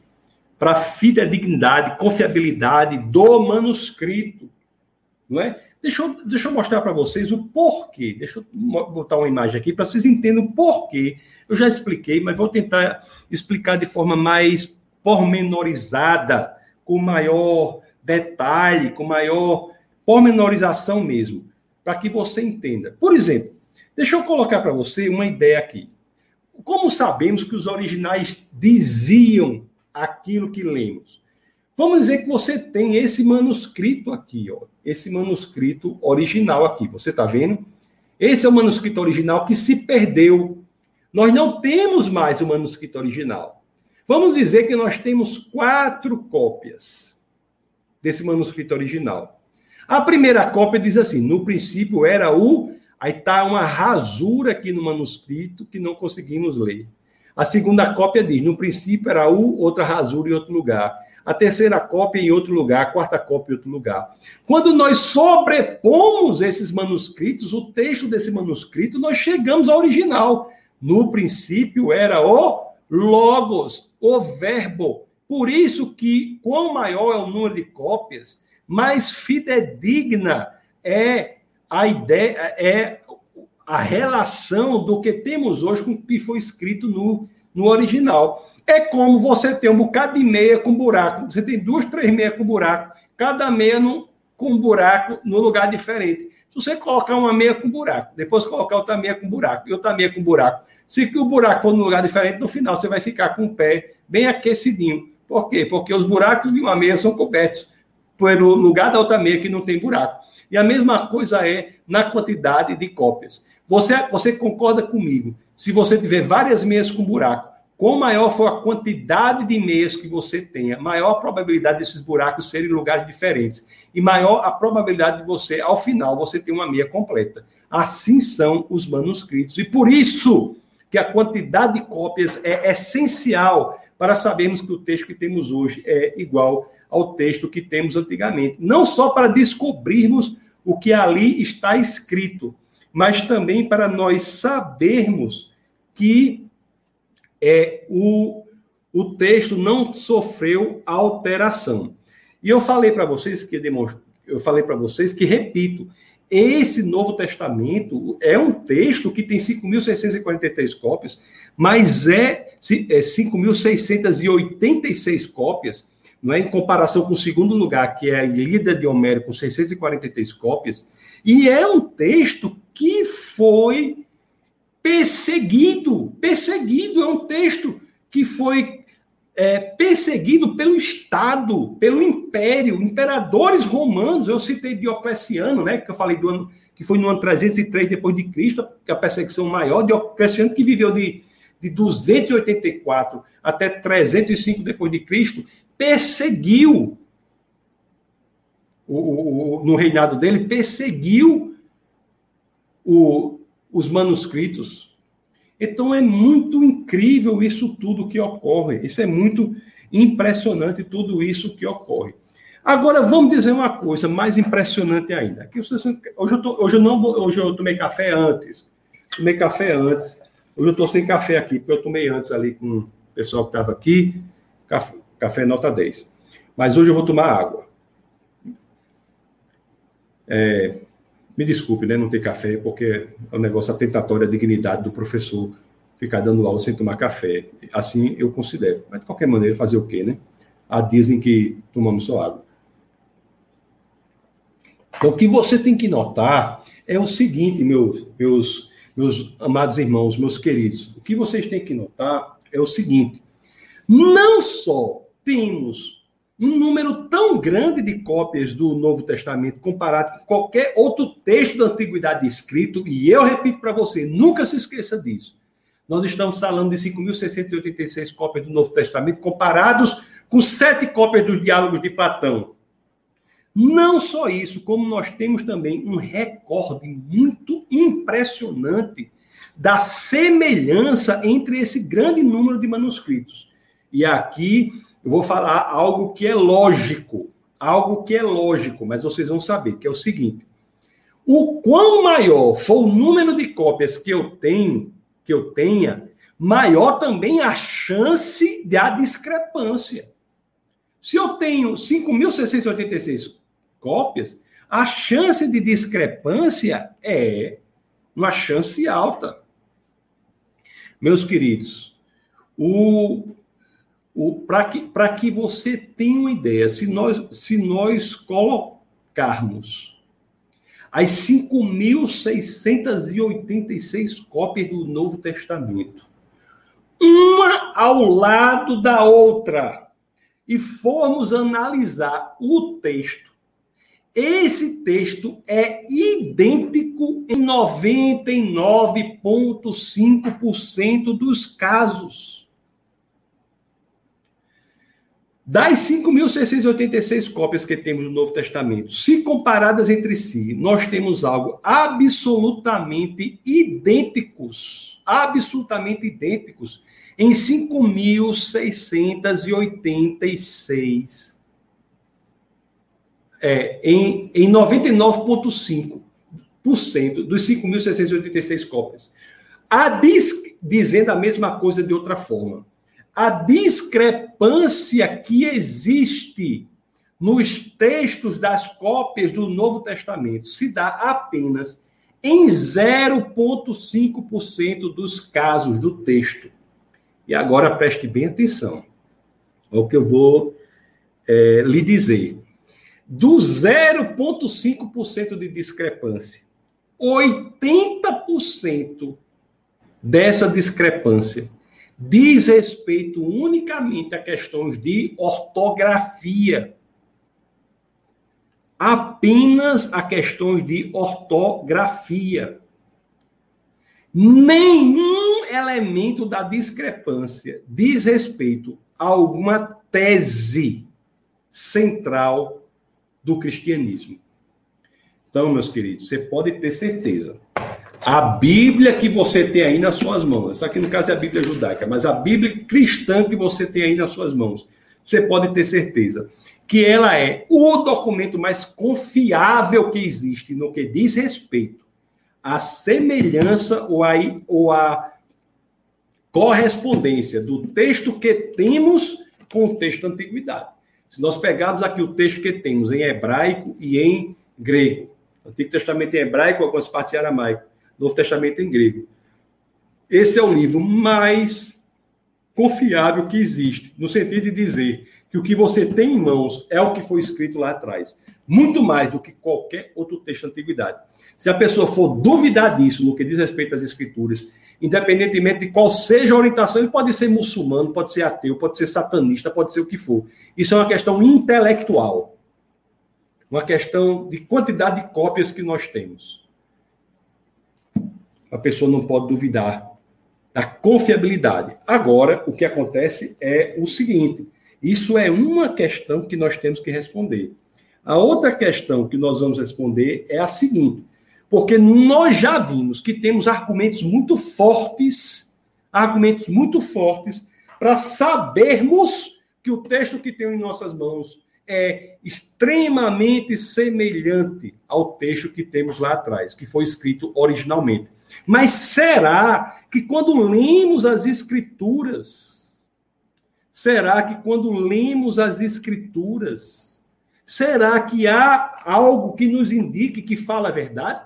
para fidedignidade, confiabilidade do manuscrito. Não é? Deixa eu, deixa eu mostrar para vocês o porquê. Deixa eu botar uma imagem aqui para vocês entenderem o porquê. Eu já expliquei, mas vou tentar explicar de forma mais pormenorizada, com maior detalhe, com maior pormenorização mesmo, para que você entenda. Por exemplo, deixa eu colocar para você uma ideia aqui. Como sabemos que os originais diziam aquilo que lemos? Vamos dizer que você tem esse manuscrito aqui, ó, esse manuscrito original aqui. Você está vendo? Esse é o manuscrito original que se perdeu. Nós não temos mais o manuscrito original. Vamos dizer que nós temos quatro cópias desse manuscrito original. A primeira cópia diz assim: no princípio era o. Aí está uma rasura aqui no manuscrito que não conseguimos ler. A segunda cópia diz: no princípio era o, outra rasura em outro lugar a terceira cópia em outro lugar, a quarta cópia em outro lugar. Quando nós sobrepomos esses manuscritos, o texto desse manuscrito, nós chegamos ao original. No princípio era o logos, o verbo. Por isso que quanto maior é o número de cópias, mais fidedigna é a ideia, é a relação do que temos hoje com o que foi escrito no, no original. É como você ter um bocado de meia com buraco. Você tem duas, três meias com buraco. Cada meia com buraco no lugar diferente. Se você colocar uma meia com buraco, depois colocar outra meia com buraco e outra meia com buraco, se o buraco for no lugar diferente, no final você vai ficar com o pé bem aquecidinho. Por quê? Porque os buracos de uma meia são cobertos pelo lugar da outra meia que não tem buraco. E a mesma coisa é na quantidade de cópias. Você, você concorda comigo? Se você tiver várias meias com buraco, Quanto maior for a quantidade de meias que você tenha, maior a probabilidade desses buracos serem em lugares diferentes. E maior a probabilidade de você, ao final, você ter uma meia completa. Assim são os manuscritos. E por isso que a quantidade de cópias é essencial para sabermos que o texto que temos hoje é igual ao texto que temos antigamente. Não só para descobrirmos o que ali está escrito, mas também para nós sabermos que é, o, o texto não sofreu alteração. E eu falei para vocês que eu falei para vocês que repito, esse Novo Testamento é um texto que tem 5.643 cópias, mas é, é 5.686 cópias, não é? em comparação com o segundo lugar, que é a Ilíada de Homero, com 643 cópias, e é um texto que foi perseguido. Perseguido é um texto que foi é, perseguido pelo Estado, pelo Império, imperadores romanos. Eu citei Diocleciano, né, que eu falei do ano que foi no ano 303 depois de Cristo, que é a perseguição maior. Diocleciano que viveu de, de 284 até 305 depois de Cristo, perseguiu o, o, no reinado dele, perseguiu o, os manuscritos. Então é muito incrível isso tudo que ocorre. Isso é muito impressionante tudo isso que ocorre. Agora vamos dizer uma coisa mais impressionante ainda. Hoje eu, hoje eu não hoje eu tomei café antes. Tomei café antes. Hoje eu estou sem café aqui, porque eu tomei antes ali com o pessoal que estava aqui. Café, café nota 10. Mas hoje eu vou tomar água. É, me desculpe, né, não ter café, porque é um negócio atentatório à dignidade do professor ficar dando aula sem tomar café. Assim eu considero. Mas, de qualquer maneira, fazer o quê, né? Ah, dizem que tomamos só água. Então, o que você tem que notar é o seguinte, meus, meus, meus amados irmãos, meus queridos. O que vocês têm que notar é o seguinte: não só temos um número tão grande de cópias do Novo Testamento comparado com qualquer outro texto da antiguidade escrito, e eu repito para você, nunca se esqueça disso. Nós estamos falando de 5.686 cópias do Novo Testamento comparados com sete cópias dos diálogos de Platão. Não só isso, como nós temos também um recorde muito impressionante da semelhança entre esse grande número de manuscritos. E aqui eu vou falar algo que é lógico, algo que é lógico, mas vocês vão saber, que é o seguinte: o quão maior for o número de cópias que eu tenho, que eu tenha, maior também a chance da discrepância. Se eu tenho 5.686 cópias, a chance de discrepância é uma chance alta. Meus queridos, o, para que, que você tenha uma ideia, se nós, se nós colocarmos as 5.686 cópias do Novo Testamento, uma ao lado da outra, e formos analisar o texto, esse texto é idêntico em 99,5% dos casos. Das 5.686 cópias que temos do Novo Testamento, se comparadas entre si, nós temos algo absolutamente idênticos, absolutamente idênticos, em 5.686, é, em, em 99,5% dos 5.686 cópias. A diz, dizendo a mesma coisa de outra forma a discrepância que existe nos textos das cópias do Novo Testamento se dá apenas em 0,5% dos casos do texto. E agora preste bem atenção ao que eu vou é, lhe dizer. Do 0,5% de discrepância, 80% dessa discrepância diz respeito unicamente a questões de ortografia. Apenas a questões de ortografia. Nenhum elemento da discrepância diz respeito a alguma tese central do cristianismo. Então, meus queridos, você pode ter certeza a Bíblia que você tem aí nas suas mãos, essa aqui no caso é a Bíblia judaica, mas a Bíblia cristã que você tem aí nas suas mãos, você pode ter certeza que ela é o documento mais confiável que existe no que diz respeito à semelhança ou a, ou a correspondência do texto que temos com o texto da antiguidade. Se nós pegarmos aqui o texto que temos em hebraico e em grego, Antigo Testamento em hebraico, algumas partes em aramaico, Novo Testamento em grego. Esse é o livro mais confiável que existe, no sentido de dizer que o que você tem em mãos é o que foi escrito lá atrás. Muito mais do que qualquer outro texto da antiguidade. Se a pessoa for duvidar disso no que diz respeito às escrituras, independentemente de qual seja a orientação, ele pode ser muçulmano, pode ser ateu, pode ser satanista, pode ser o que for. Isso é uma questão intelectual. Uma questão de quantidade de cópias que nós temos a pessoa não pode duvidar da confiabilidade. Agora, o que acontece é o seguinte: isso é uma questão que nós temos que responder. A outra questão que nós vamos responder é a seguinte: porque nós já vimos que temos argumentos muito fortes, argumentos muito fortes, para sabermos que o texto que tem em nossas mãos é extremamente semelhante ao texto que temos lá atrás, que foi escrito originalmente. Mas será que quando lemos as Escrituras, será que quando lemos as Escrituras, será que há algo que nos indique que fala a verdade?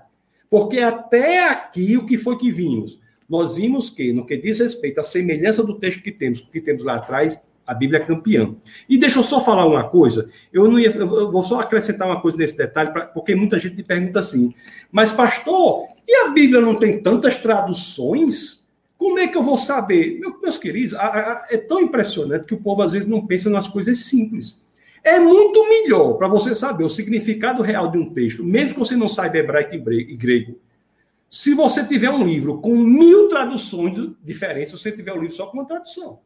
Porque até aqui o que foi que vimos? Nós vimos que, no que diz respeito à semelhança do texto que temos, que temos lá atrás, a Bíblia é campeã. E deixa eu só falar uma coisa. Eu não ia, eu vou só acrescentar uma coisa nesse detalhe, pra, porque muita gente me pergunta assim. Mas pastor, e a Bíblia não tem tantas traduções? Como é que eu vou saber? Meu, meus queridos, a, a, é tão impressionante que o povo às vezes não pensa nas coisas simples. É muito melhor para você saber o significado real de um texto, mesmo que você não saiba hebraico e grego. Se você tiver um livro com mil traduções diferentes, você tiver um livro só com uma tradução.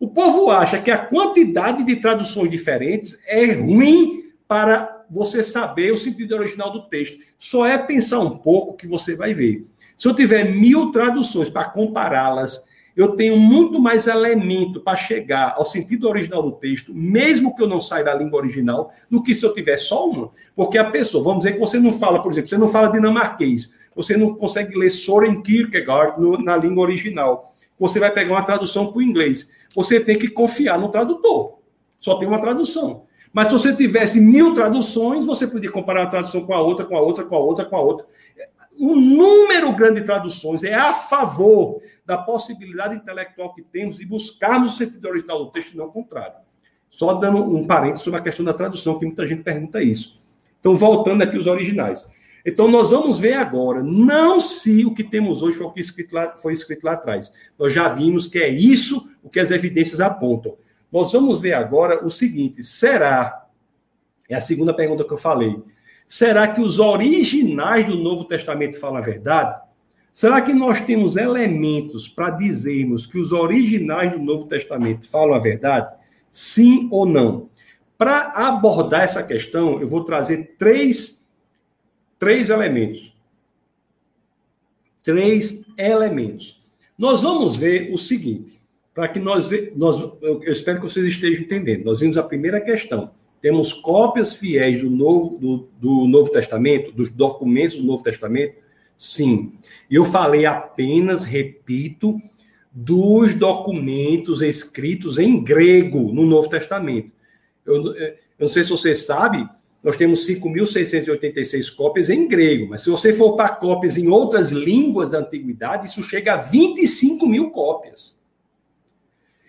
O povo acha que a quantidade de traduções diferentes é ruim para você saber o sentido original do texto. Só é pensar um pouco que você vai ver. Se eu tiver mil traduções para compará-las, eu tenho muito mais elemento para chegar ao sentido original do texto, mesmo que eu não saiba a língua original, do que se eu tiver só uma. Porque a pessoa, vamos dizer que você não fala, por exemplo, você não fala dinamarquês, você não consegue ler Soren Kierkegaard na língua original. Você vai pegar uma tradução para o inglês. Você tem que confiar no tradutor. Só tem uma tradução. Mas se você tivesse mil traduções, você podia comparar uma tradução com a outra, com a outra, com a outra, com a outra. Um número grande de traduções é a favor da possibilidade intelectual que temos de buscarmos o sentido original do texto não o contrário. Só dando um parênteses sobre a questão da tradução, que muita gente pergunta isso. Então, voltando aqui os originais. Então, nós vamos ver agora, não se o que temos hoje foi o que escrito lá, foi escrito lá atrás. Nós já vimos que é isso o que as evidências apontam. Nós vamos ver agora o seguinte: será? É a segunda pergunta que eu falei. Será que os originais do Novo Testamento falam a verdade? Será que nós temos elementos para dizermos que os originais do Novo Testamento falam a verdade? Sim ou não? Para abordar essa questão, eu vou trazer três, três elementos. Três elementos. Nós vamos ver o seguinte para que nós, nós eu espero que vocês estejam entendendo. Nós vimos a primeira questão. Temos cópias fiéis do Novo, do, do Novo Testamento, dos documentos do Novo Testamento? Sim. Eu falei apenas, repito, dos documentos escritos em grego no Novo Testamento. Eu, eu não sei se você sabe, nós temos 5.686 cópias em grego, mas se você for para cópias em outras línguas da antiguidade, isso chega a 25 mil cópias.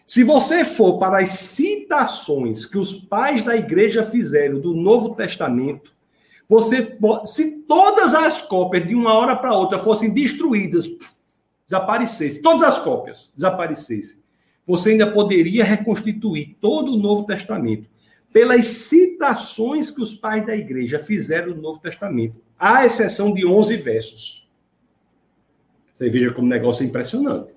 Se você for para as citações que os pais da igreja fizeram do Novo Testamento, você se todas as cópias de uma hora para outra fossem destruídas, desaparecessem, todas as cópias desaparecessem, você ainda poderia reconstituir todo o Novo Testamento pelas citações que os pais da igreja fizeram do Novo Testamento, à exceção de 11 versos. Você veja como negócio é impressionante.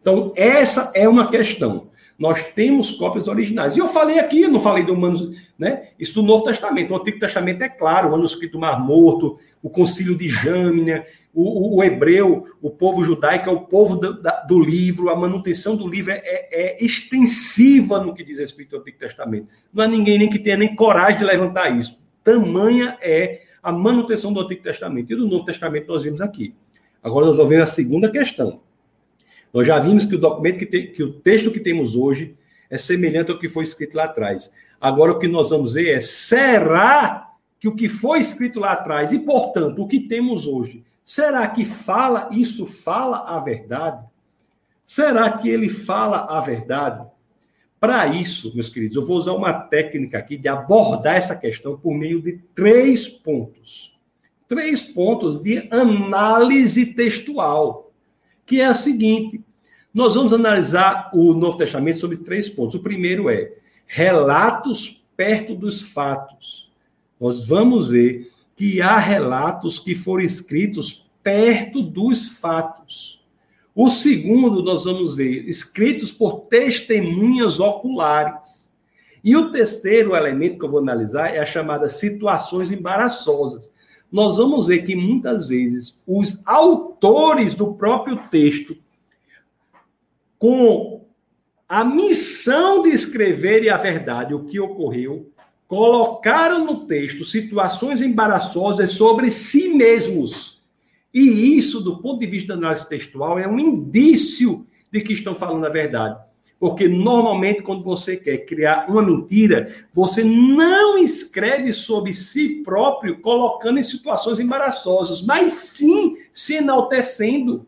Então, essa é uma questão. Nós temos cópias originais. E eu falei aqui, eu não falei do manuscrito, né? Isso do Novo Testamento. O Antigo Testamento é claro, o manuscrito Mar Morto, o Concílio de Jâmina, o, o, o, hebreu, o povo judaico é o povo do, da, do livro, a manutenção do livro é, é, é, extensiva no que diz respeito ao Antigo Testamento. Não há ninguém nem que tenha nem coragem de levantar isso. Tamanha é a manutenção do Antigo Testamento. E do Novo Testamento nós vimos aqui. Agora nós vamos ver a segunda questão. Nós já vimos que o documento que, tem, que o texto que temos hoje é semelhante ao que foi escrito lá atrás. Agora o que nós vamos ver é será que o que foi escrito lá atrás e, portanto, o que temos hoje, será que fala isso fala a verdade? Será que ele fala a verdade? Para isso, meus queridos, eu vou usar uma técnica aqui de abordar essa questão por meio de três pontos. Três pontos de análise textual que é a seguinte: nós vamos analisar o Novo Testamento sobre três pontos. O primeiro é relatos perto dos fatos. Nós vamos ver que há relatos que foram escritos perto dos fatos. O segundo, nós vamos ver escritos por testemunhas oculares. E o terceiro elemento que eu vou analisar é a chamada situações embaraçosas nós vamos ver que muitas vezes os autores do próprio texto, com a missão de escrever a verdade, o que ocorreu, colocaram no texto situações embaraçosas sobre si mesmos. E isso, do ponto de vista da análise textual, é um indício de que estão falando a verdade. Porque normalmente, quando você quer criar uma mentira, você não escreve sobre si próprio colocando em situações embaraçosas, mas sim se enaltecendo.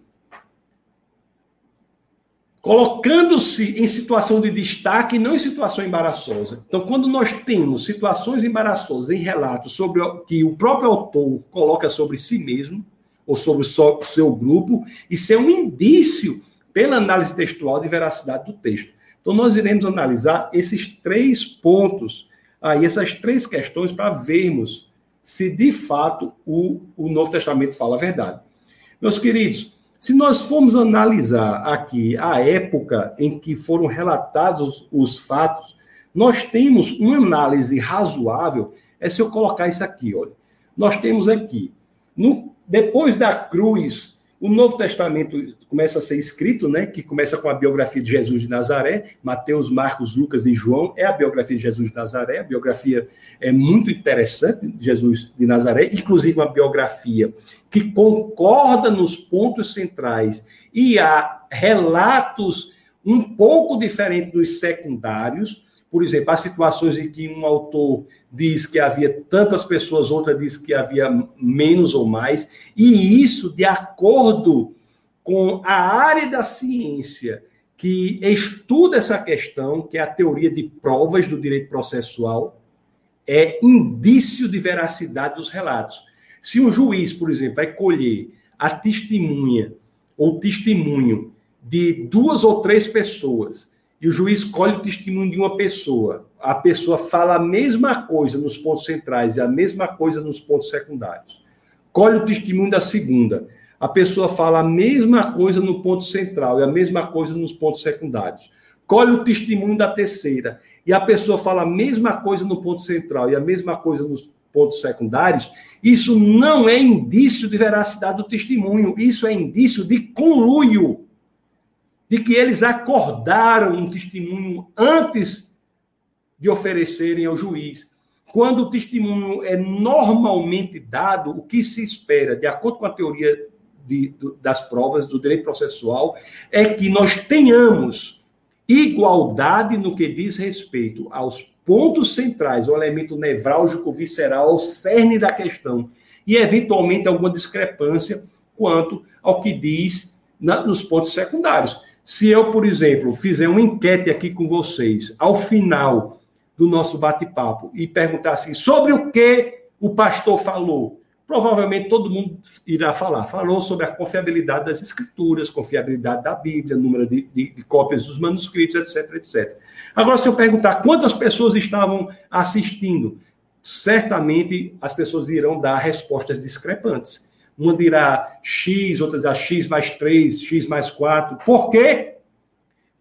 Colocando-se em situação de destaque, não em situação embaraçosa. Então, quando nós temos situações embaraçosas em relatos sobre o que o próprio autor coloca sobre si mesmo, ou sobre o seu grupo, isso é um indício pela análise textual de veracidade do texto. Então, nós iremos analisar esses três pontos, aí, essas três questões, para vermos se de fato o, o Novo Testamento fala a verdade. Meus queridos, se nós formos analisar aqui a época em que foram relatados os, os fatos, nós temos uma análise razoável. É se eu colocar isso aqui, olha. Nós temos aqui, no, depois da cruz o Novo Testamento começa a ser escrito, né, que começa com a biografia de Jesus de Nazaré, Mateus, Marcos, Lucas e João, é a biografia de Jesus de Nazaré, a biografia é muito interessante de Jesus de Nazaré, inclusive uma biografia que concorda nos pontos centrais e há relatos um pouco diferentes dos secundários, por exemplo, há situações em que um autor diz que havia tantas pessoas, outra diz que havia menos ou mais, e isso de acordo com a área da ciência que estuda essa questão, que é a teoria de provas do direito processual, é indício de veracidade dos relatos. Se um juiz, por exemplo, vai colher a testemunha ou testemunho de duas ou três pessoas e o juiz escolhe o testemunho de uma pessoa, a pessoa fala a mesma coisa nos pontos centrais e a mesma coisa nos pontos secundários. Colhe o testemunho da segunda, a pessoa fala a mesma coisa no ponto central e a mesma coisa nos pontos secundários. Colhe o testemunho da terceira e a pessoa fala a mesma coisa no ponto central e a mesma coisa nos pontos secundários. Isso não é indício de veracidade do testemunho, isso é indício de conluio de que eles acordaram um testemunho antes de oferecerem ao juiz. Quando o testemunho é normalmente dado, o que se espera, de acordo com a teoria de, das provas do direito processual, é que nós tenhamos igualdade no que diz respeito aos pontos centrais, o elemento nevrálgico visceral, o cerne da questão, e eventualmente alguma discrepância quanto ao que diz na, nos pontos secundários. Se eu, por exemplo, fizer uma enquete aqui com vocês, ao final do nosso bate-papo, e perguntar assim, sobre o que o pastor falou, provavelmente todo mundo irá falar. Falou sobre a confiabilidade das escrituras, confiabilidade da Bíblia, número de, de, de, cópias dos manuscritos, etc, etc. Agora, se eu perguntar quantas pessoas estavam assistindo, certamente as pessoas irão dar respostas discrepantes. Uma dirá X, outra dirá X mais 3, X mais 4. Por quê?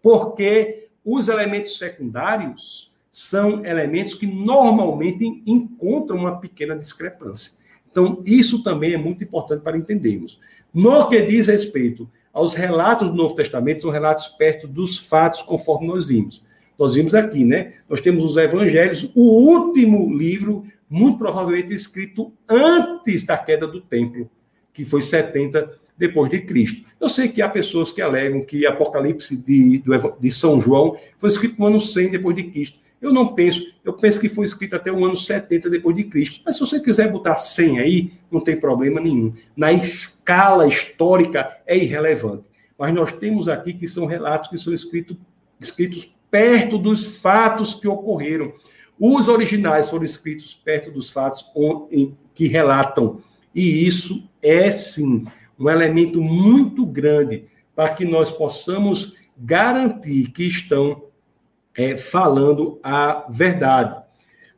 Porque os elementos secundários são elementos que normalmente encontram uma pequena discrepância. Então, isso também é muito importante para entendermos. No que diz respeito aos relatos do Novo Testamento, são relatos perto dos fatos, conforme nós vimos. Nós vimos aqui, né? Nós temos os evangelhos, o último livro, muito provavelmente escrito antes da queda do templo que foi 70 depois de Cristo. Eu sei que há pessoas que alegam que Apocalipse de, de São João foi escrito no ano 100 depois de Cristo. Eu não penso, eu penso que foi escrito até o ano 70 depois de Cristo. Mas se você quiser botar 100 aí, não tem problema nenhum. Na escala histórica é irrelevante. Mas nós temos aqui que são relatos que são escritos, escritos perto dos fatos que ocorreram. Os originais foram escritos perto dos fatos que relatam e isso é, sim, um elemento muito grande para que nós possamos garantir que estão é, falando a verdade.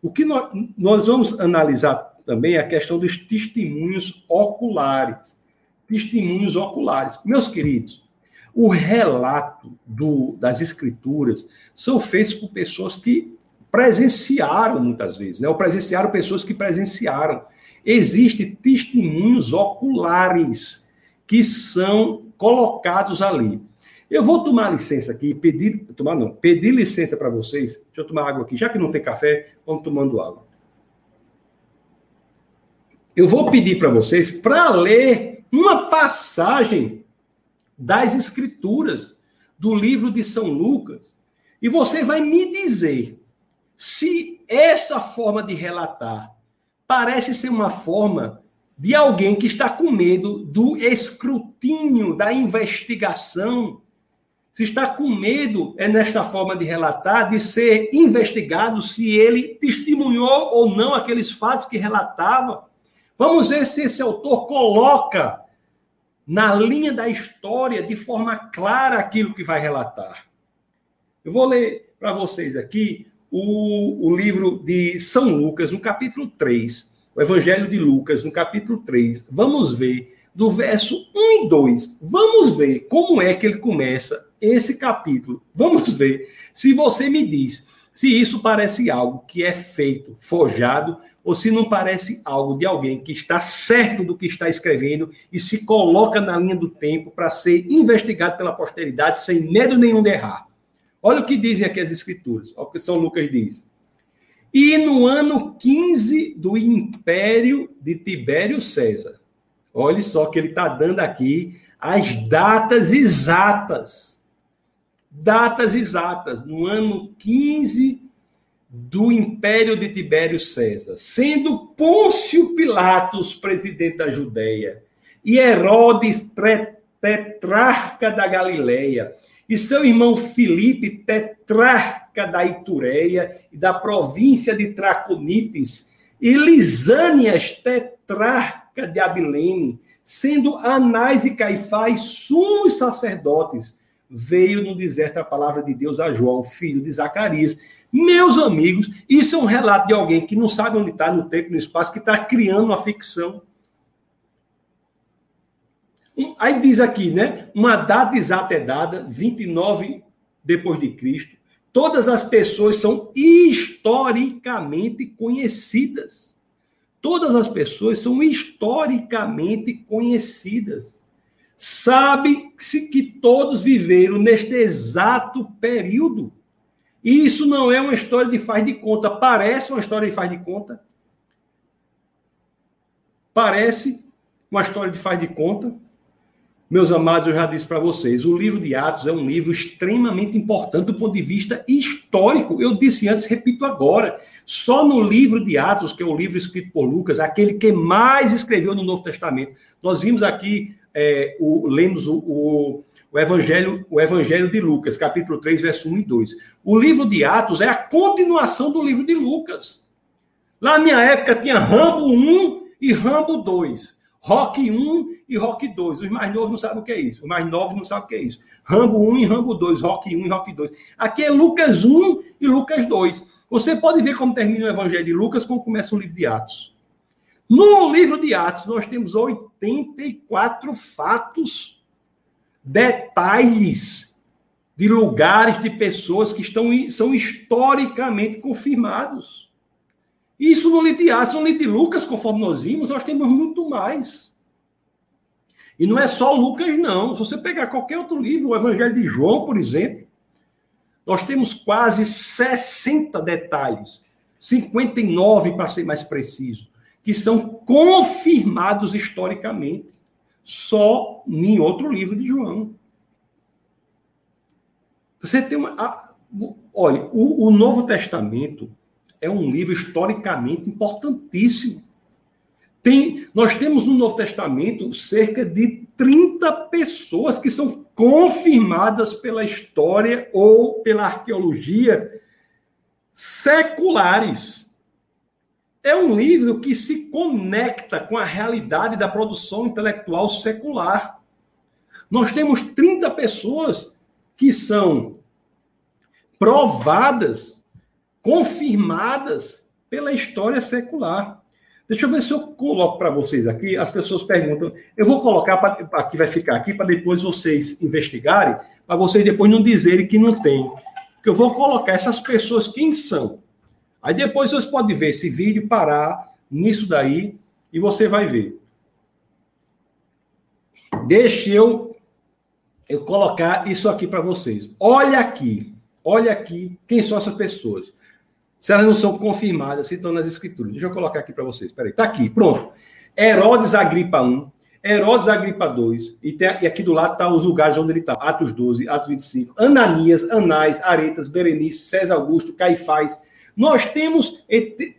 O que nós, nós vamos analisar também é a questão dos testemunhos oculares. Testemunhos oculares. Meus queridos, o relato do, das escrituras são feitos por pessoas que presenciaram muitas vezes, né? ou presenciaram pessoas que presenciaram existem testemunhos oculares que são colocados ali. Eu vou tomar licença aqui, pedir, tomar não, pedir licença para vocês. Deixa eu tomar água aqui, já que não tem café, vamos tomando água. Eu vou pedir para vocês para ler uma passagem das escrituras do livro de São Lucas, e você vai me dizer se essa forma de relatar parece ser uma forma de alguém que está com medo do escrutínio, da investigação. Se está com medo, é nesta forma de relatar, de ser investigado se ele testemunhou ou não aqueles fatos que relatava. Vamos ver se esse autor coloca na linha da história de forma clara aquilo que vai relatar. Eu vou ler para vocês aqui o, o livro de São Lucas, no capítulo 3, o Evangelho de Lucas, no capítulo 3. Vamos ver do verso 1 e 2. Vamos ver como é que ele começa esse capítulo. Vamos ver se você me diz se isso parece algo que é feito, forjado, ou se não parece algo de alguém que está certo do que está escrevendo e se coloca na linha do tempo para ser investigado pela posteridade sem medo nenhum de errar. Olha o que dizem aqui as escrituras, olha o que São Lucas diz. E no ano 15 do império de Tibério César, olha só que ele está dando aqui as datas exatas. Datas exatas. No ano 15 do império de Tibério César, sendo Pôncio Pilatos presidente da Judéia e Herodes tetrarca da Galileia e seu irmão Filipe tetrarca da Itureia e da província de Traconites e Lisânias tetrarca de Abilene, sendo Anás e Caifás sumos sacerdotes, veio no deserto a palavra de Deus a João, filho de Zacarias, meus amigos, isso é um relato de alguém que não sabe onde está no tempo e no espaço, que está criando uma ficção. Aí diz aqui, né? Uma data exata é dada, 29 depois de Cristo. Todas as pessoas são historicamente conhecidas. Todas as pessoas são historicamente conhecidas. Sabe-se que todos viveram neste exato período. E isso não é uma história de faz de conta. Parece uma história de faz de conta. Parece uma história de faz de conta. Meus amados, eu já disse para vocês, o livro de Atos é um livro extremamente importante do ponto de vista histórico. Eu disse antes, repito agora. Só no livro de Atos, que é o livro escrito por Lucas, aquele que mais escreveu no Novo Testamento, nós vimos aqui, é, o, lemos o, o o Evangelho, o Evangelho de Lucas, capítulo 3, verso 1 e 2. O livro de Atos é a continuação do livro de Lucas. Lá na minha época tinha Rambo 1 e Rambo 2. Rock 1 e Rock 2. Os mais novos não sabem o que é isso. Os mais novos não sabem o que é isso. Rambo 1 e Rambo 2. Rock 1 e Rock 2. Aqui é Lucas 1 e Lucas 2. Você pode ver como termina o Evangelho de Lucas, como começa o livro de Atos. No livro de Atos, nós temos 84 fatos detalhes de lugares, de pessoas que estão, são historicamente confirmados. Isso no livro de Atos, no livro de Lucas, conforme nós vimos, nós temos muito mais. E não é só Lucas, não. Se você pegar qualquer outro livro, o Evangelho de João, por exemplo, nós temos quase 60 detalhes, 59 para ser mais preciso, que são confirmados historicamente só em outro livro de João. Você tem uma. A, olha, o, o Novo Testamento é um livro historicamente importantíssimo. Tem, nós temos no Novo Testamento cerca de 30 pessoas que são confirmadas pela história ou pela arqueologia seculares. É um livro que se conecta com a realidade da produção intelectual secular. Nós temos 30 pessoas que são provadas, confirmadas pela história secular. Deixa eu ver se eu coloco para vocês aqui. As pessoas perguntam. Eu vou colocar pra, aqui, vai ficar aqui para depois vocês investigarem, para vocês depois não dizerem que não tem. Porque eu vou colocar essas pessoas quem são. Aí depois você pode ver esse vídeo, parar nisso daí e você vai ver. Deixa eu, eu colocar isso aqui para vocês. Olha aqui, olha aqui quem são essas pessoas. Se elas não são confirmadas, se estão nas escrituras. Deixa eu colocar aqui para vocês. Peraí, tá aqui, pronto. Herodes Agripa 1, Herodes Agripa 2, e, tem, e aqui do lado tá os lugares onde ele está. Atos 12, Atos 25, Ananias, Anás, Aretas, Berenice, César Augusto, Caifás, nós temos,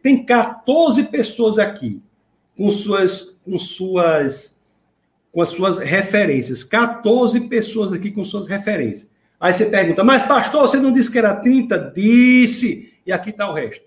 tem 14 pessoas aqui com suas, com suas, com as suas referências. 14 pessoas aqui com suas referências. Aí você pergunta, mas pastor, você não disse que era 30? Disse. E aqui está o resto.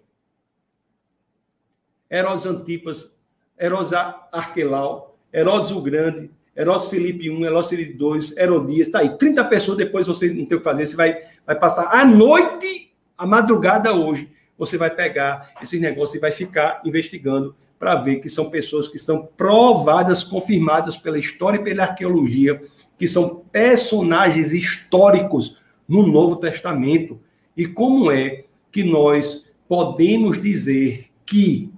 Herodes Antipas, Herodes Arquelau, Herodes o Grande, Herodes Felipe I, Herodes Felipe II, Herodias, está aí. 30 pessoas, depois você não tem o que fazer, você vai, vai passar a noite, a madrugada hoje, você vai pegar esses negócios e vai ficar investigando para ver que são pessoas que são provadas, confirmadas pela história e pela arqueologia, que são personagens históricos no Novo Testamento. E como é que nós podemos dizer que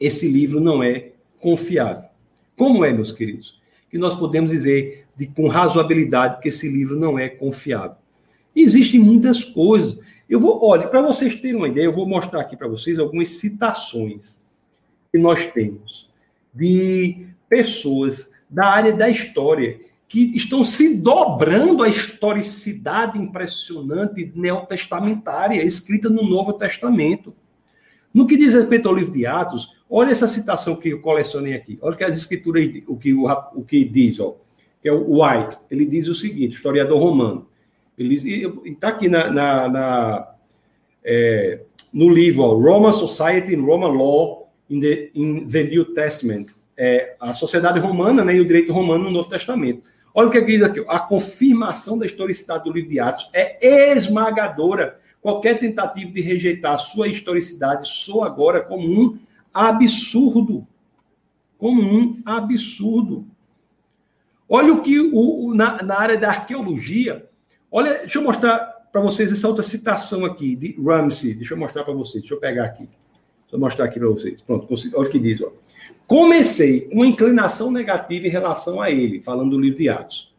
esse livro não é confiável? Como é, meus queridos? Que nós podemos dizer de, com razoabilidade que esse livro não é confiável. Existem muitas coisas. Eu vou, olha, para vocês terem uma ideia, eu vou mostrar aqui para vocês algumas citações que nós temos de pessoas da área da história que estão se dobrando a historicidade impressionante neotestamentária escrita no Novo Testamento. No que diz respeito ao livro de Atos, olha essa citação que eu colecionei aqui. Olha que as escrituras, o que, o, o que diz, ó, que é o White. Ele diz o seguinte, historiador romano. Ele está aqui na, na, na é, no livro ó, Roman Society and Roman Law in the, in the New Testament. É, a sociedade romana né, e o direito romano no Novo Testamento. Olha o que diz aqui. A confirmação da historicidade do livro de Atos é esmagadora. Qualquer tentativa de rejeitar a sua historicidade soa agora como um absurdo. Como um absurdo. Olha o que o, o na, na, área da arqueologia. Olha, deixa eu mostrar para vocês essa outra citação aqui de Ramsey. Deixa eu mostrar para vocês. Deixa eu pegar aqui. Eu mostrar aqui para vocês. Pronto, olha o que diz. Ó. Comecei com inclinação negativa em relação a ele, falando do livro de Atos.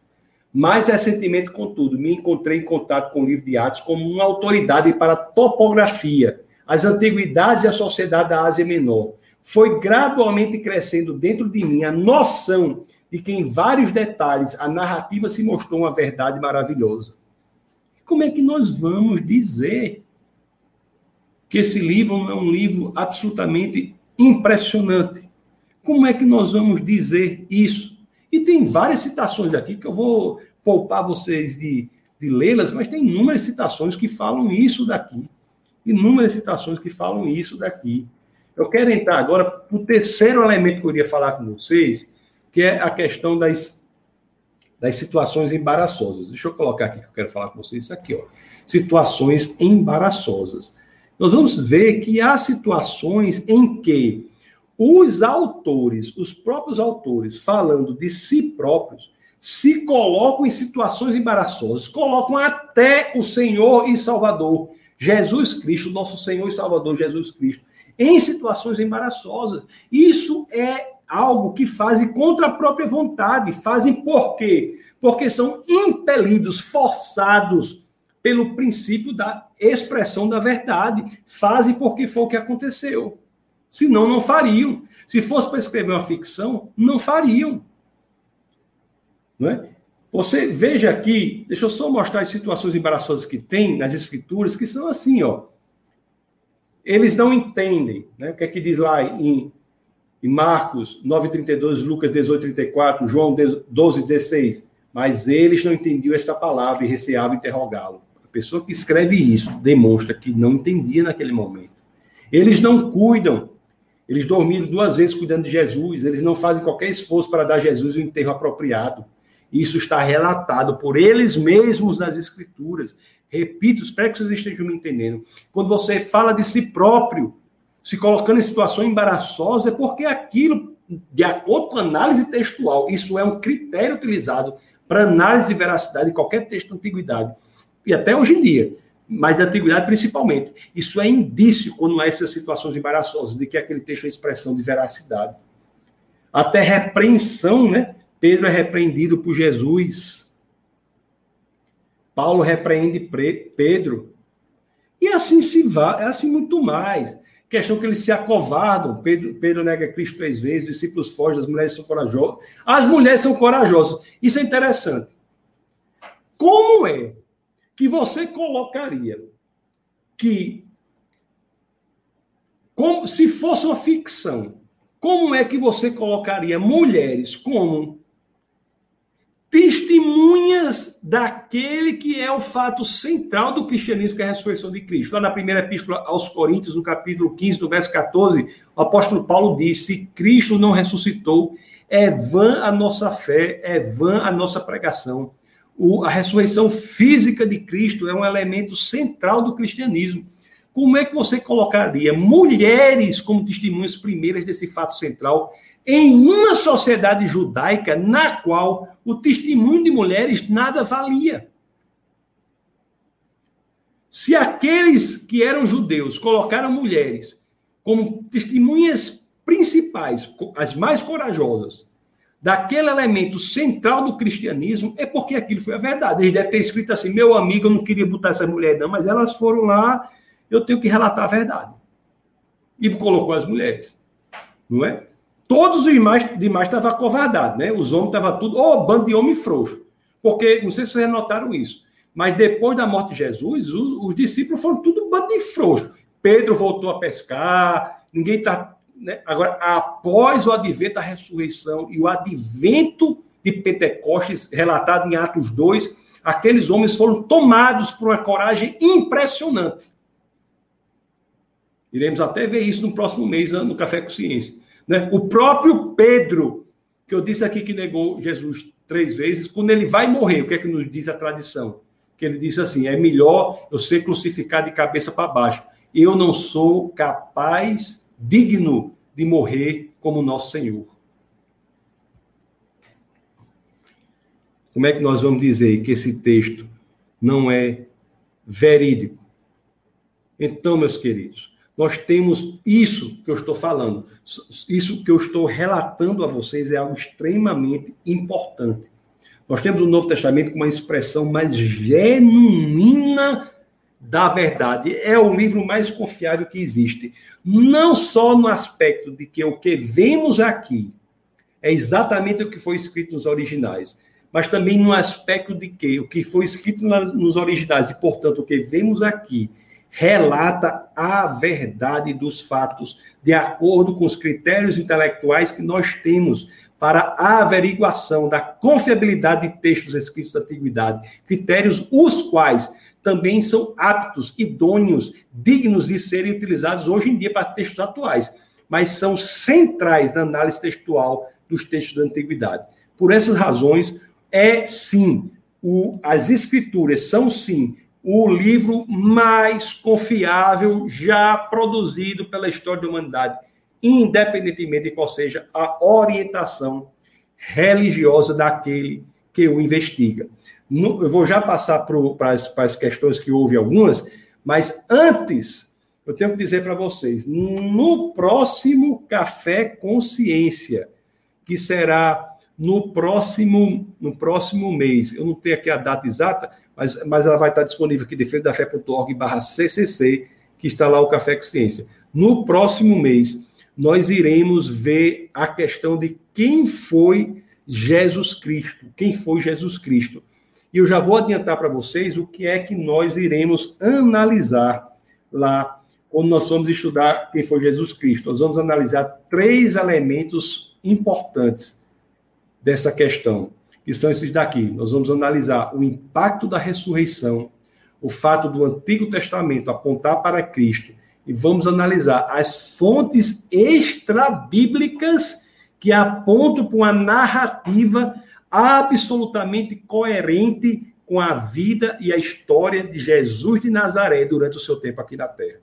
Mais recentemente, contudo, me encontrei em contato com o livro de Atos como uma autoridade para a topografia, as antiguidades e a sociedade da Ásia Menor. Foi gradualmente crescendo dentro de mim a noção de que, em vários detalhes, a narrativa se mostrou uma verdade maravilhosa. Como é que nós vamos dizer que esse livro é um livro absolutamente impressionante? Como é que nós vamos dizer isso? E tem várias citações aqui que eu vou poupar vocês de, de lê-las, mas tem inúmeras citações que falam isso daqui. Inúmeras citações que falam isso daqui. Eu quero entrar agora para o terceiro elemento que eu queria falar com vocês, que é a questão das, das situações embaraçosas. Deixa eu colocar aqui que eu quero falar com vocês isso aqui, ó. Situações embaraçosas. Nós vamos ver que há situações em que os autores, os próprios autores, falando de si próprios, se colocam em situações embaraçosas, colocam até o Senhor e Salvador, Jesus Cristo, nosso Senhor e Salvador Jesus Cristo, em situações embaraçosas. Isso é algo que fazem contra a própria vontade. Fazem por quê? Porque são impelidos, forçados pelo princípio da expressão da verdade. Fazem porque foi o que aconteceu. Senão, não fariam. Se fosse para escrever uma ficção, não fariam. Não é? Você veja aqui, deixa eu só mostrar as situações embaraçosas que tem nas escrituras, que são assim, ó. Eles não entendem, né? O que é que diz lá em, em Marcos 9:32, Lucas 18:34, João 12:16, mas eles não entendiam esta palavra e receavam interrogá-lo. Pessoa que escreve isso demonstra que não entendia naquele momento. Eles não cuidam eles dormiram duas vezes cuidando de Jesus, eles não fazem qualquer esforço para dar a Jesus o enterro apropriado. Isso está relatado por eles mesmos nas Escrituras. Repito, espero que vocês estejam me entendendo. Quando você fala de si próprio, se colocando em situação embaraçosa, é porque aquilo, de acordo com a análise textual, isso é um critério utilizado para análise de veracidade de qualquer texto da antiguidade. E até hoje em dia mas da antiguidade principalmente. Isso é indício, quando há essas situações embaraçosas, de que aquele texto é expressão de veracidade. Até repreensão, né? Pedro é repreendido por Jesus. Paulo repreende Pedro. E assim se vai, é assim muito mais. Questão que eles se acovardam. Pedro, Pedro nega Cristo três vezes, discípulos fogem, as mulheres são corajosas. As mulheres são corajosas. Isso é interessante. Como é que você colocaria que, como se fosse uma ficção, como é que você colocaria mulheres como testemunhas daquele que é o fato central do cristianismo, que é a ressurreição de Cristo. Lá na primeira epístola aos Coríntios, no capítulo 15, no verso 14, o apóstolo Paulo diz: se Cristo não ressuscitou, é vã a nossa fé, é vã a nossa pregação o, a ressurreição física de Cristo é um elemento central do cristianismo. Como é que você colocaria mulheres como testemunhas primeiras desse fato central em uma sociedade judaica na qual o testemunho de mulheres nada valia? Se aqueles que eram judeus colocaram mulheres como testemunhas principais, as mais corajosas, daquele elemento central do cristianismo, é porque aquilo foi a verdade. Eles devem ter escrito assim: meu amigo, eu não queria botar essa mulher, não, mas elas foram lá, eu tenho que relatar a verdade. E colocou as mulheres. Não é? Todos os demais, demais estavam acovardados, né? Os homens estavam tudo, ô, oh, bando de homem frouxo. Porque, não sei se vocês notaram isso, mas depois da morte de Jesus, os, os discípulos foram tudo bando de frouxo. Pedro voltou a pescar, ninguém está. Né? Agora, após o advento da ressurreição e o advento de Pentecostes, relatado em Atos 2, aqueles homens foram tomados por uma coragem impressionante. Iremos até ver isso no próximo mês, no Café com Ciência. Né? O próprio Pedro, que eu disse aqui que negou Jesus três vezes, quando ele vai morrer, o que é que nos diz a tradição? que ele disse assim: é melhor eu ser crucificado de cabeça para baixo. Eu não sou capaz, digno de morrer como nosso Senhor. Como é que nós vamos dizer que esse texto não é verídico? Então, meus queridos, nós temos isso que eu estou falando, isso que eu estou relatando a vocês é algo extremamente importante. Nós temos o Novo Testamento com uma expressão mais genuína da verdade. É o livro mais confiável que existe. Não só no aspecto de que o que vemos aqui é exatamente o que foi escrito nos originais, mas também no aspecto de que o que foi escrito nos originais e, portanto, o que vemos aqui relata a verdade dos fatos, de acordo com os critérios intelectuais que nós temos para a averiguação da confiabilidade de textos escritos da antiguidade, critérios os quais também são aptos, idôneos, dignos de serem utilizados hoje em dia para textos atuais, mas são centrais na análise textual dos textos da antiguidade. Por essas razões, é sim, o, as escrituras são sim o livro mais confiável já produzido pela história da humanidade independentemente de qual seja a orientação religiosa daquele que o investiga. No, eu vou já passar para as, questões que houve algumas, mas antes eu tenho que dizer para vocês, no próximo Café Consciência, que será no próximo, no próximo mês, eu não tenho aqui a data exata, mas, mas ela vai estar disponível aqui, defesadafé.org barra CCC, que está lá o Café Consciência. No próximo mês, nós iremos ver a questão de quem foi Jesus Cristo, quem foi Jesus Cristo. E eu já vou adiantar para vocês o que é que nós iremos analisar lá quando nós vamos estudar quem foi Jesus Cristo. Nós vamos analisar três elementos importantes dessa questão, que são esses daqui. Nós vamos analisar o impacto da ressurreição, o fato do Antigo Testamento apontar para Cristo e vamos analisar as fontes extrabíblicas que apontam para uma narrativa absolutamente coerente com a vida e a história de Jesus de Nazaré durante o seu tempo aqui na Terra.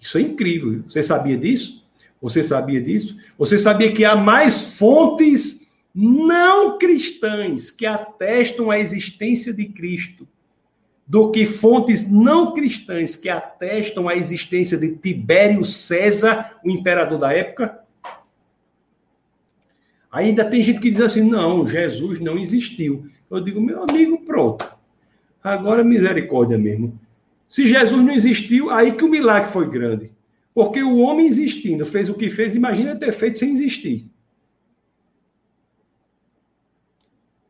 Isso é incrível. Você sabia disso? Você sabia disso? Você sabia que há mais fontes não cristãs que atestam a existência de Cristo do que fontes não cristãs que atestam a existência de Tibério César, o imperador da época? Ainda tem gente que diz assim: não, Jesus não existiu. Eu digo, meu amigo, pronto. Agora misericórdia mesmo. Se Jesus não existiu, aí que o milagre foi grande. Porque o homem existindo fez o que fez, imagina ter feito sem existir.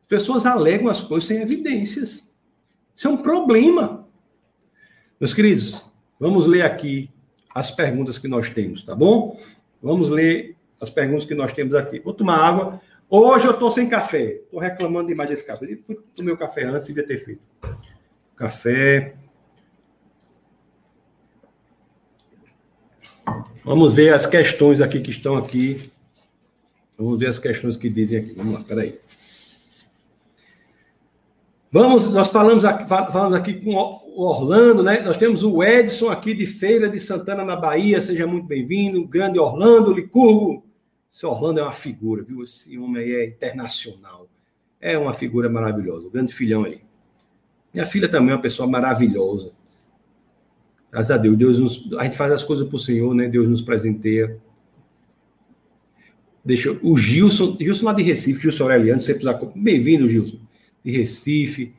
As pessoas alegam as coisas sem evidências. Isso é um problema. Meus queridos, vamos ler aqui as perguntas que nós temos, tá bom? Vamos ler as perguntas que nós temos aqui. Vou tomar água. Hoje eu estou sem café. Estou reclamando demais desse café. Eu tomei o café antes, devia ter feito. Café. Vamos ver as questões aqui que estão aqui. Vamos ver as questões que dizem aqui. Vamos lá, peraí. Vamos, nós falamos aqui, falamos aqui com o Orlando, né? Nós temos o Edson aqui de Feira de Santana, na Bahia. Seja muito bem-vindo. Grande Orlando Licurgo. Esse Orlando é uma figura, viu? Esse homem aí é internacional. É uma figura maravilhosa. O grande filhão aí. Minha filha também é uma pessoa maravilhosa. Graças a Deus, Deus nos, a gente faz as coisas para o Senhor, né? Deus nos presenteia. Deixa o Gilson, Gilson lá de Recife, Gilson Aureliano, sempre bem-vindo, Gilson, de Recife.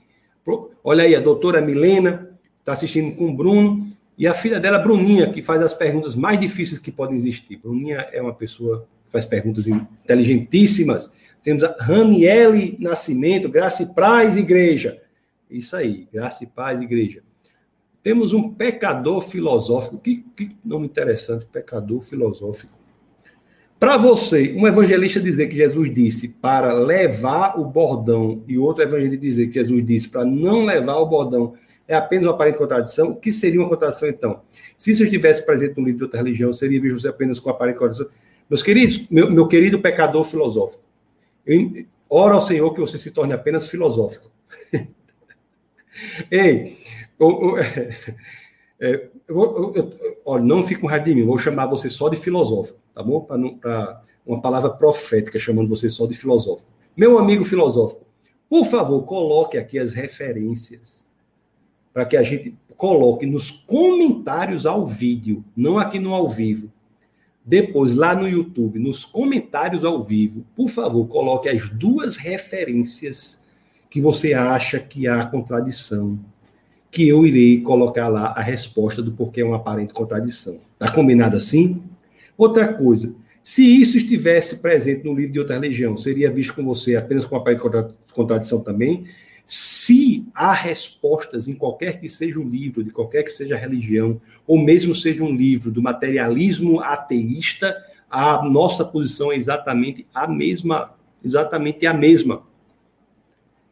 Olha aí, a doutora Milena está assistindo com o Bruno e a filha dela, Bruninha, que faz as perguntas mais difíceis que podem existir. Bruninha é uma pessoa que faz perguntas inteligentíssimas. Temos a Raniele Nascimento, Graça e Paz Igreja. Isso aí, Graça e Paz Igreja. Temos um pecador filosófico. Que, que nome interessante, pecador filosófico. Para você, um evangelista dizer que Jesus disse para levar o bordão e outro evangelista dizer que Jesus disse para não levar o bordão é apenas uma aparente contradição, o que seria uma contradição então? Se isso estivesse presente no livro de outra religião, seria visto apenas com aparente contradição. Meus queridos, meu, meu querido pecador filosófico, eu oro ao Senhor que você se torne apenas filosófico. Ei, eu, eu, é, eu, eu, olha, não fique com raiva de mim, vou chamar você só de filosófico, tá bom? Para uma palavra profética chamando você só de filosófico. Meu amigo filosófico, por favor, coloque aqui as referências para que a gente coloque nos comentários ao vídeo, não aqui no ao vivo, depois, lá no YouTube, nos comentários ao vivo, por favor, coloque as duas referências que você acha que há contradição, que eu irei colocar lá a resposta do porquê é uma aparente contradição. Tá combinado assim? Outra coisa, se isso estivesse presente no livro de outra religião, seria visto com você apenas com aparente contradição também? Se há respostas em qualquer que seja o livro, de qualquer que seja a religião, ou mesmo seja um livro do materialismo ateísta, a nossa posição é exatamente a mesma, exatamente a mesma.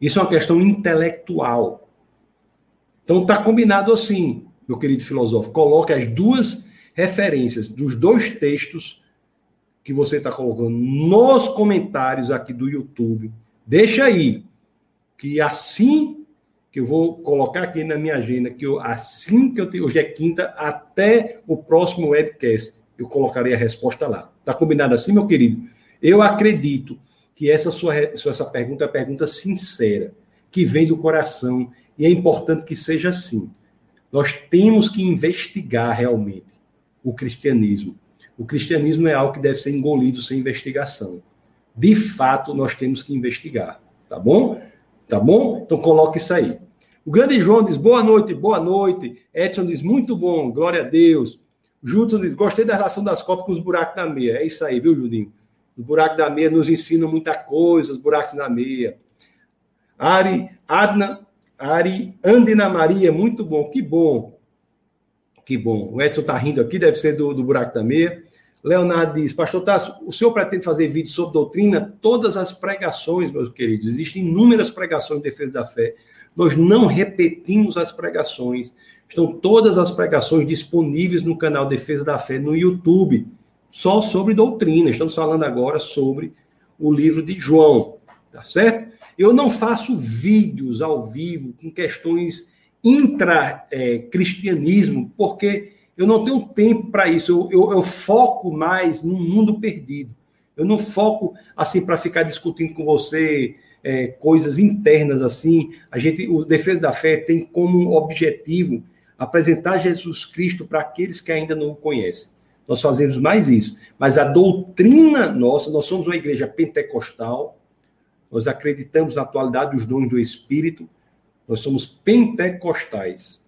Isso é uma questão intelectual. Então está combinado assim, meu querido filósofo. Coloque as duas referências dos dois textos que você está colocando nos comentários aqui do YouTube. Deixa aí que assim que eu vou colocar aqui na minha agenda, que eu, assim que eu tenho, hoje é quinta, até o próximo webcast, eu colocarei a resposta lá. Tá combinado assim, meu querido? Eu acredito que essa sua essa pergunta é pergunta sincera, que vem do coração, e é importante que seja assim. Nós temos que investigar realmente o cristianismo. O cristianismo é algo que deve ser engolido sem investigação. De fato, nós temos que investigar, tá bom? Tá bom? Então coloque isso aí. O grande João diz boa noite, boa noite. Edson diz muito bom, glória a Deus. Judson diz gostei da relação das copas com os buracos da meia. É isso aí, viu, Judinho? Os buracos da meia nos ensinam muita coisa, os buracos da meia. Ari, Adna, Ari, Andina Maria, muito bom, que bom. Que bom. O Edson tá rindo aqui, deve ser do, do buraco da meia. Leonardo diz, pastor Tasso, o senhor pretende fazer vídeo sobre doutrina? Todas as pregações, meus queridos, existem inúmeras pregações de defesa da fé. Nós não repetimos as pregações. Estão todas as pregações disponíveis no canal Defesa da Fé no YouTube, só sobre doutrina. Estamos falando agora sobre o livro de João, tá certo? Eu não faço vídeos ao vivo com questões intra-cristianismo, é, porque eu não tenho tempo para isso. Eu, eu, eu, foco mais no mundo perdido. Eu não foco assim para ficar discutindo com você é, coisas internas assim. A gente, o Defesa da Fé tem como objetivo apresentar Jesus Cristo para aqueles que ainda não o conhecem. Nós fazemos mais isso. Mas a doutrina nossa, nós somos uma igreja pentecostal. Nós acreditamos na atualidade dos dons do Espírito. Nós somos pentecostais.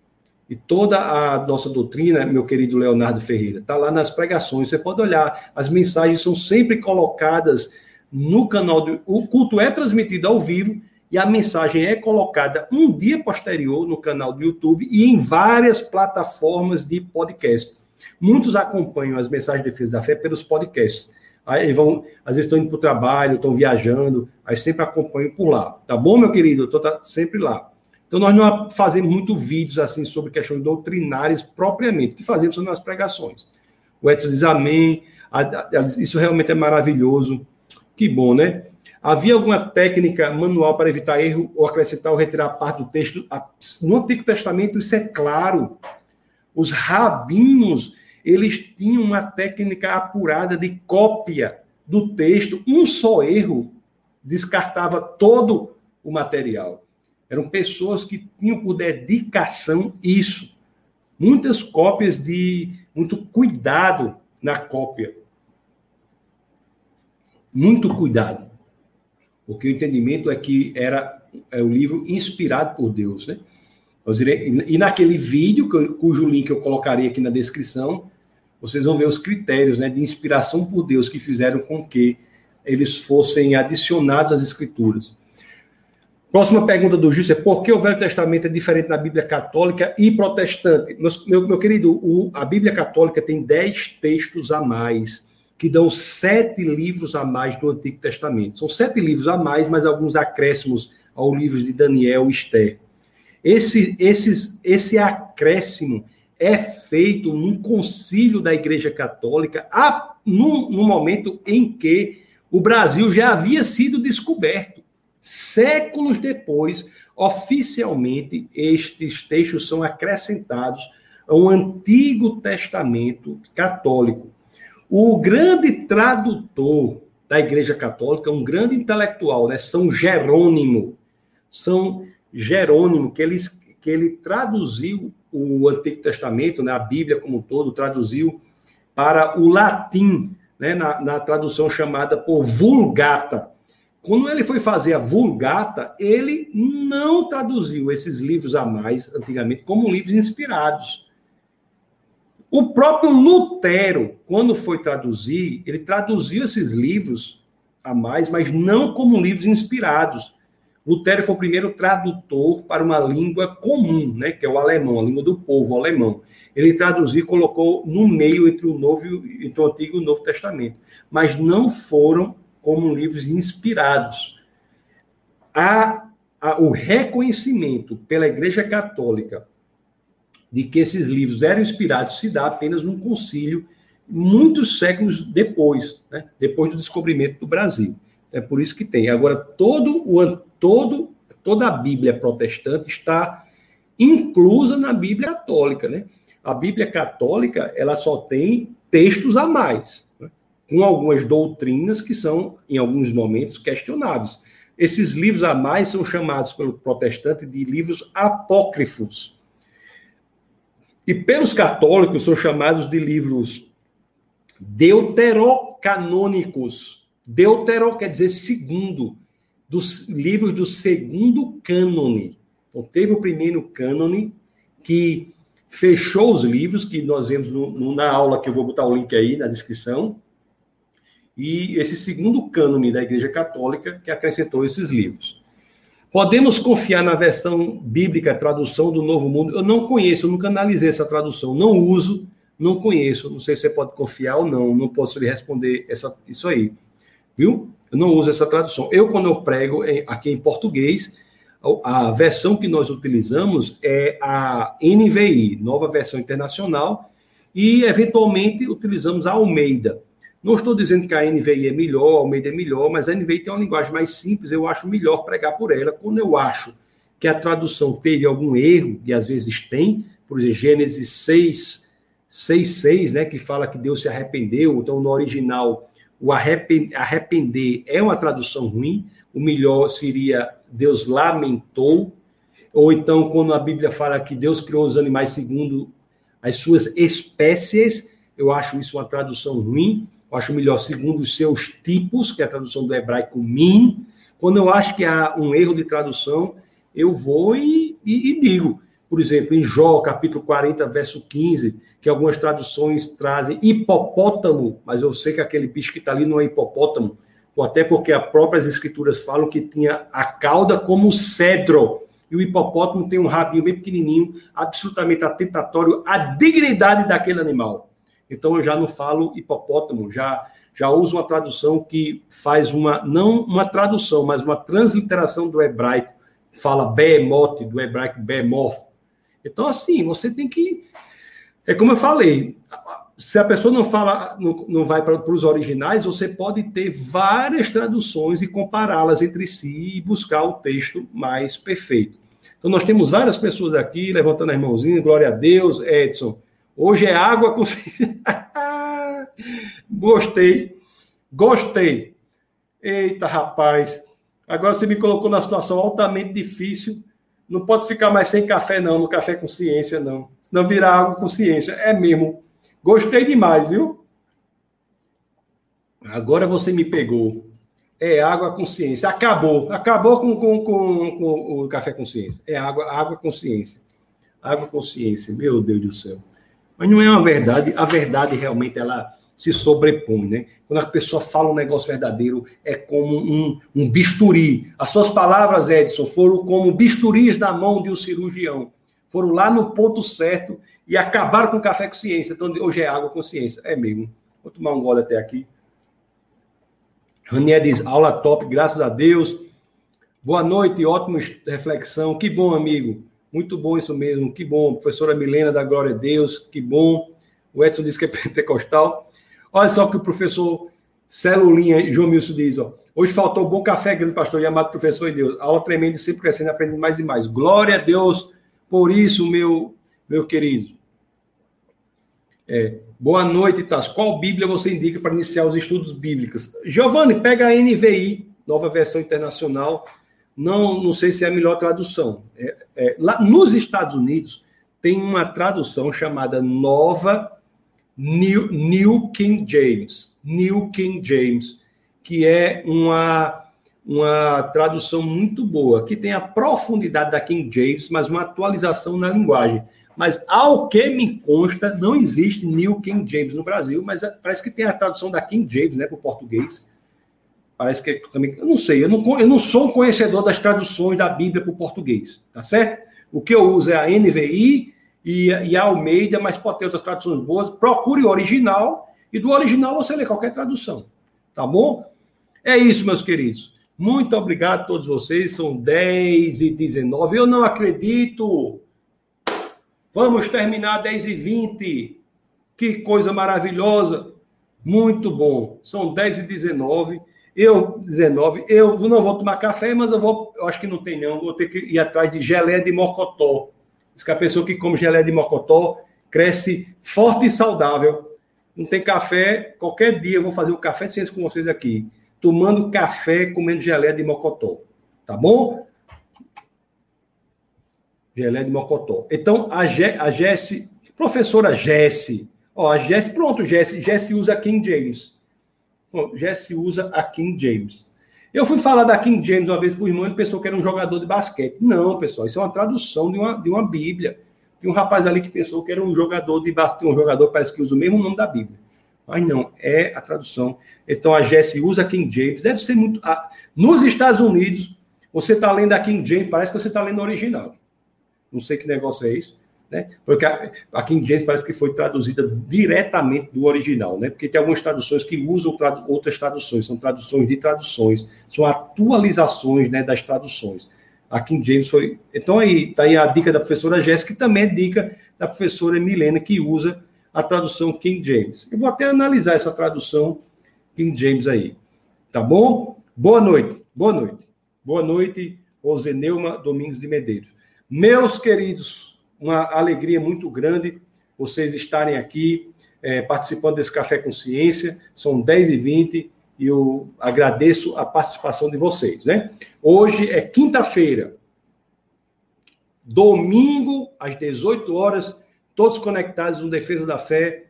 E toda a nossa doutrina, meu querido Leonardo Ferreira, está lá nas pregações. Você pode olhar, as mensagens são sempre colocadas no canal. Do, o culto é transmitido ao vivo e a mensagem é colocada um dia posterior no canal do YouTube e em várias plataformas de podcast. Muitos acompanham as mensagens de defesa da fé pelos podcasts. Aí vão, às vezes estão indo para o trabalho, estão viajando, aí sempre acompanham por lá. Tá bom, meu querido? Eu estou tá sempre lá. Então, nós não fazemos muito vídeos assim sobre questões doutrinárias propriamente. O que fazemos são nas pregações. O Edson diz amém. Isso realmente é maravilhoso. Que bom, né? Havia alguma técnica manual para evitar erro ou acrescentar ou retirar parte do texto? No Antigo Testamento, isso é claro. Os rabinos, eles tinham uma técnica apurada de cópia do texto. Um só erro descartava todo o material. Eram pessoas que tinham por dedicação isso. Muitas cópias de muito cuidado na cópia. Muito cuidado. Porque o entendimento é que era é o livro inspirado por Deus, né? E naquele vídeo, cujo link eu colocarei aqui na descrição, vocês vão ver os critérios né, de inspiração por Deus que fizeram com que eles fossem adicionados às Escrituras. Próxima pergunta do Justo é por que o Velho Testamento é diferente da Bíblia Católica e Protestante? Meu, meu querido, o, a Bíblia Católica tem dez textos a mais, que dão sete livros a mais do Antigo Testamento. São sete livros a mais, mas alguns acréscimos ao livro de Daniel e Esther. Esse, esses, esse acréscimo é feito num concílio da Igreja Católica, a, no, no momento em que o Brasil já havia sido descoberto. Séculos depois, oficialmente, estes textos são acrescentados a um Antigo Testamento católico. O grande tradutor da Igreja Católica, um grande intelectual, né, São Jerônimo, são Jerônimo, que ele, que ele traduziu o Antigo Testamento, né, a Bíblia como um todo, traduziu para o latim, né, na, na tradução chamada por Vulgata. Quando ele foi fazer a Vulgata, ele não traduziu esses livros a mais, antigamente, como livros inspirados. O próprio Lutero, quando foi traduzir, ele traduziu esses livros a mais, mas não como livros inspirados. Lutero foi o primeiro tradutor para uma língua comum, né, que é o alemão, a língua do povo alemão. Ele traduziu e colocou no meio entre o Novo, entre o Antigo e o Novo Testamento, mas não foram como livros inspirados. Há, há o reconhecimento pela Igreja Católica de que esses livros eram inspirados se dá apenas num concílio muitos séculos depois, né, depois do descobrimento do Brasil. É por isso que tem. Agora, todo o, todo, toda a Bíblia protestante está inclusa na Bíblia católica. Né? A Bíblia católica ela só tem textos a mais, né? com algumas doutrinas que são, em alguns momentos, questionáveis. Esses livros a mais são chamados pelo protestante de livros apócrifos. E pelos católicos são chamados de livros deuterocanônicos Deutero quer dizer segundo, dos livros do segundo cânone. Então, teve o primeiro cânone que fechou os livros, que nós vemos no, no, na aula, que eu vou botar o link aí na descrição, e esse segundo cânone da Igreja Católica que acrescentou esses livros. Podemos confiar na versão bíblica, tradução do Novo Mundo? Eu não conheço, eu nunca analisei essa tradução, não uso, não conheço, não sei se você pode confiar ou não, não posso lhe responder essa, isso aí viu? Eu não uso essa tradução. Eu, quando eu prego aqui em português, a versão que nós utilizamos é a NVI, Nova Versão Internacional, e eventualmente utilizamos a Almeida. Não estou dizendo que a NVI é melhor, a Almeida é melhor, mas a NVI tem uma linguagem mais simples, eu acho melhor pregar por ela. Quando eu acho que a tradução teve algum erro, e às vezes tem, por exemplo, Gênesis 6, 6, 6, né, que fala que Deus se arrependeu, então no original o arrepender é uma tradução ruim, o melhor seria Deus lamentou, ou então quando a Bíblia fala que Deus criou os animais segundo as suas espécies, eu acho isso uma tradução ruim, eu acho melhor segundo os seus tipos, que é a tradução do hebraico min. Quando eu acho que há um erro de tradução, eu vou e, e, e digo, por exemplo, em Jó, capítulo 40, verso 15, que algumas traduções trazem hipopótamo, mas eu sei que aquele bicho que está ali não é hipopótamo, ou até porque as próprias escrituras falam que tinha a cauda como cedro, e o hipopótamo tem um rabinho bem pequenininho, absolutamente atentatório à dignidade daquele animal. Então eu já não falo hipopótamo, já já uso uma tradução que faz uma não uma tradução, mas uma transliteração do hebraico, fala behemoth, do hebraico behemoth, então, assim, você tem que. É como eu falei, se a pessoa não fala, não, não vai para os originais, você pode ter várias traduções e compará-las entre si e buscar o texto mais perfeito. Então, nós temos várias pessoas aqui levantando as mãozinhas, glória a Deus, Edson. Hoje é água com. Gostei, gostei. Eita, rapaz. Agora você me colocou numa situação altamente difícil Não pode ficar mais sem café, não, no café com ciência, não. Senão virar água com ciência. É mesmo. Gostei demais, viu? Agora você me pegou. É água com ciência. Acabou. Acabou com, com, com, com o café com ciência. É água, água com ciência. Água com ciência. Meu Deus do céu. Mas não é uma verdade. A verdade realmente ela se sobrepõe, né? Quando a pessoa fala um negócio verdadeiro, é como um, um bisturi. As suas palavras, Edson, foram como bisturis na mão de um cirurgião. Foram lá no ponto certo e acabaram com o café com ciência. Então, hoje é água com ciência. É mesmo. Vou tomar um gole até aqui. Ranier diz, aula top, graças a Deus. Boa noite, ótima reflexão. Que bom, amigo. Muito bom isso mesmo. Que bom. Professora Milena, da glória a Deus. Que bom. O Edson disse que é pentecostal. Olha só que o professor Celulinha João Milson diz, ó. Hoje faltou bom café, grande pastor e amado professor e Deus. Aula tremenda, sempre crescendo, aprendendo mais e mais. Glória a Deus por isso, meu, meu querido. É, boa noite, Taz. Qual Bíblia você indica para iniciar os estudos bíblicos? Giovanni, pega a NVI, nova versão internacional. Não, não sei se é a melhor tradução. É, é, lá nos Estados Unidos tem uma tradução chamada Nova New, New King James, New King James, que é uma, uma tradução muito boa, que tem a profundidade da King James, mas uma atualização na linguagem. Mas, ao que me consta, não existe New King James no Brasil, mas é, parece que tem a tradução da King James né, para o português. Parece que também. Eu não sei, eu não, eu não sou um conhecedor das traduções da Bíblia para o português, tá certo? O que eu uso é a NVI e, e Almeida, mas pode ter outras traduções boas. Procure o original e do original você lê qualquer tradução. Tá bom? É isso, meus queridos. Muito obrigado a todos vocês. São 10 e 19. Eu não acredito. Vamos terminar 10 e 20. Que coisa maravilhosa. Muito bom. São 10 e 19. Eu, 19, eu não vou tomar café, mas eu vou, eu acho que não tem não, vou ter que ir atrás de geleia de mocotó. Diz que a pessoa que come geleia de mocotó cresce forte e saudável. Não tem café, qualquer dia eu vou fazer um café de ciência com vocês aqui. Tomando café, comendo geleia de mocotó. Tá bom? Geleia de mocotó. Então, a, Ge a Jesse, professora Jesse, ó, a Jesse, pronto, Jesse, Jesse usa King James. Jesse usa a King James. Eu fui falar da King James uma vez para o irmão, ele pensou que era um jogador de basquete. Não, pessoal, isso é uma tradução de uma, de uma Bíblia. Tem um rapaz ali que pensou que era um jogador de basquete, um jogador parece que usa o mesmo nome da Bíblia. Mas não, é a tradução. Então a Jesse usa King James. Deve ser muito. Ah, nos Estados Unidos, você está lendo a King James, parece que você está lendo o original. Não sei que negócio é isso. Né? Porque a, King James parece que foi traduzida diretamente do original, né? Porque tem algumas traduções que usam outras traduções, são traduções de traduções, são atualizações né, das traduções. A King James foi. Então, aí está aí a dica da professora Jéssica, também é dica da professora Milena, que usa a tradução King James. Eu vou até analisar essa tradução King James aí. Tá bom? Boa noite. Boa noite. Boa noite, Ozeneuma Domingos de Medeiros. Meus queridos uma alegria muito grande vocês estarem aqui é, participando desse Café Consciência. São 10h20 e eu agradeço a participação de vocês. Né? Hoje é quinta-feira, domingo, às 18 horas, todos conectados no Defesa da Fé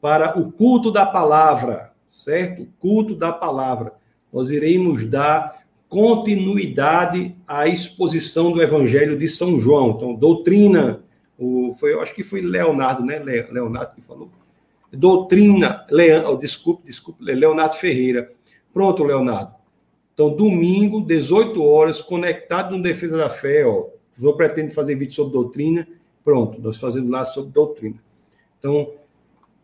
para o culto da palavra, certo? Culto da palavra. Nós iremos dar continuidade à exposição do Evangelho de São João. Então, doutrina, o, foi, eu acho que foi Leonardo, né? Leonardo que falou. Doutrina, Leon, oh, desculpe, desculpe, Leonardo Ferreira. Pronto, Leonardo. Então, domingo, 18 horas, conectado no Defesa da Fé, ó. Vou pretendo fazer vídeo sobre doutrina. Pronto, nós fazendo lá sobre doutrina. Então,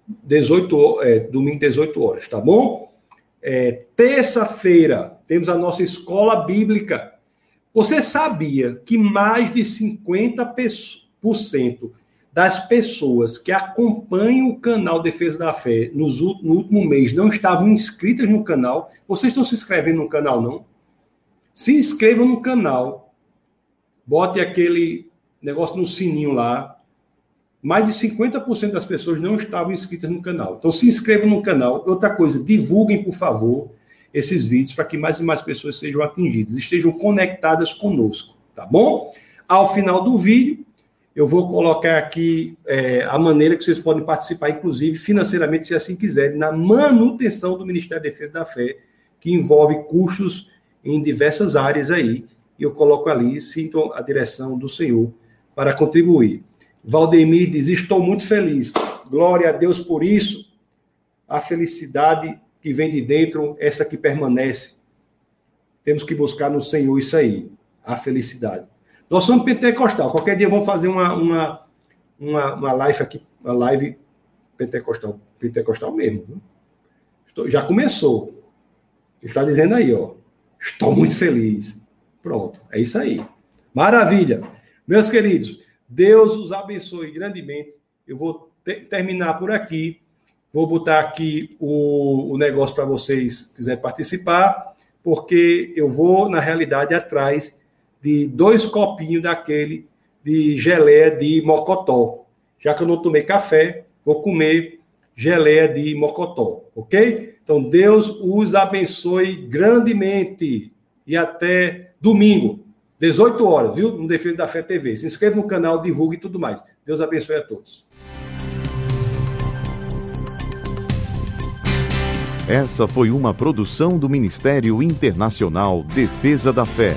18, é, domingo, 18 horas, tá bom? É, Terça-feira, temos a nossa escola bíblica. Você sabia que mais de 50 pessoas, das pessoas que acompanham o canal Defesa da Fé nos, no último mês não estavam inscritas no canal. Vocês estão se inscrevendo no canal, não? Se inscrevam no canal. Bote aquele negócio no sininho lá. Mais de 50% das pessoas não estavam inscritas no canal. Então se inscrevam no canal. Outra coisa, divulguem, por favor, esses vídeos para que mais e mais pessoas sejam atingidas, estejam conectadas conosco, tá bom? Ao final do vídeo, eu vou colocar aqui é, a maneira que vocês podem participar, inclusive financeiramente, se assim quiserem, na manutenção do Ministério da Defesa da Fé, que envolve custos em diversas áreas aí. E eu coloco ali, sinto a direção do Senhor para contribuir. Valdemir diz: Estou muito feliz. Glória a Deus por isso. A felicidade que vem de dentro, essa que permanece. Temos que buscar no Senhor isso aí, a felicidade. Nós somos pentecostal. Qualquer dia vamos fazer uma, uma, uma, uma live aqui, uma live pentecostal. Pentecostal mesmo. Estou, já começou. Está dizendo aí, ó. Estou muito feliz. Pronto, é isso aí. Maravilha. Meus queridos, Deus os abençoe grandemente. Eu vou te terminar por aqui. Vou botar aqui o, o negócio para vocês quiserem participar, porque eu vou, na realidade, atrás de dois copinhos daquele de geleia de mocotó. Já que eu não tomei café, vou comer geleia de mocotó, ok? Então, Deus os abençoe grandemente e até domingo, 18 horas, viu? No Defesa da Fé TV. Se inscreva no canal, divulgue e tudo mais. Deus abençoe a todos. Essa foi uma produção do Ministério Internacional Defesa da Fé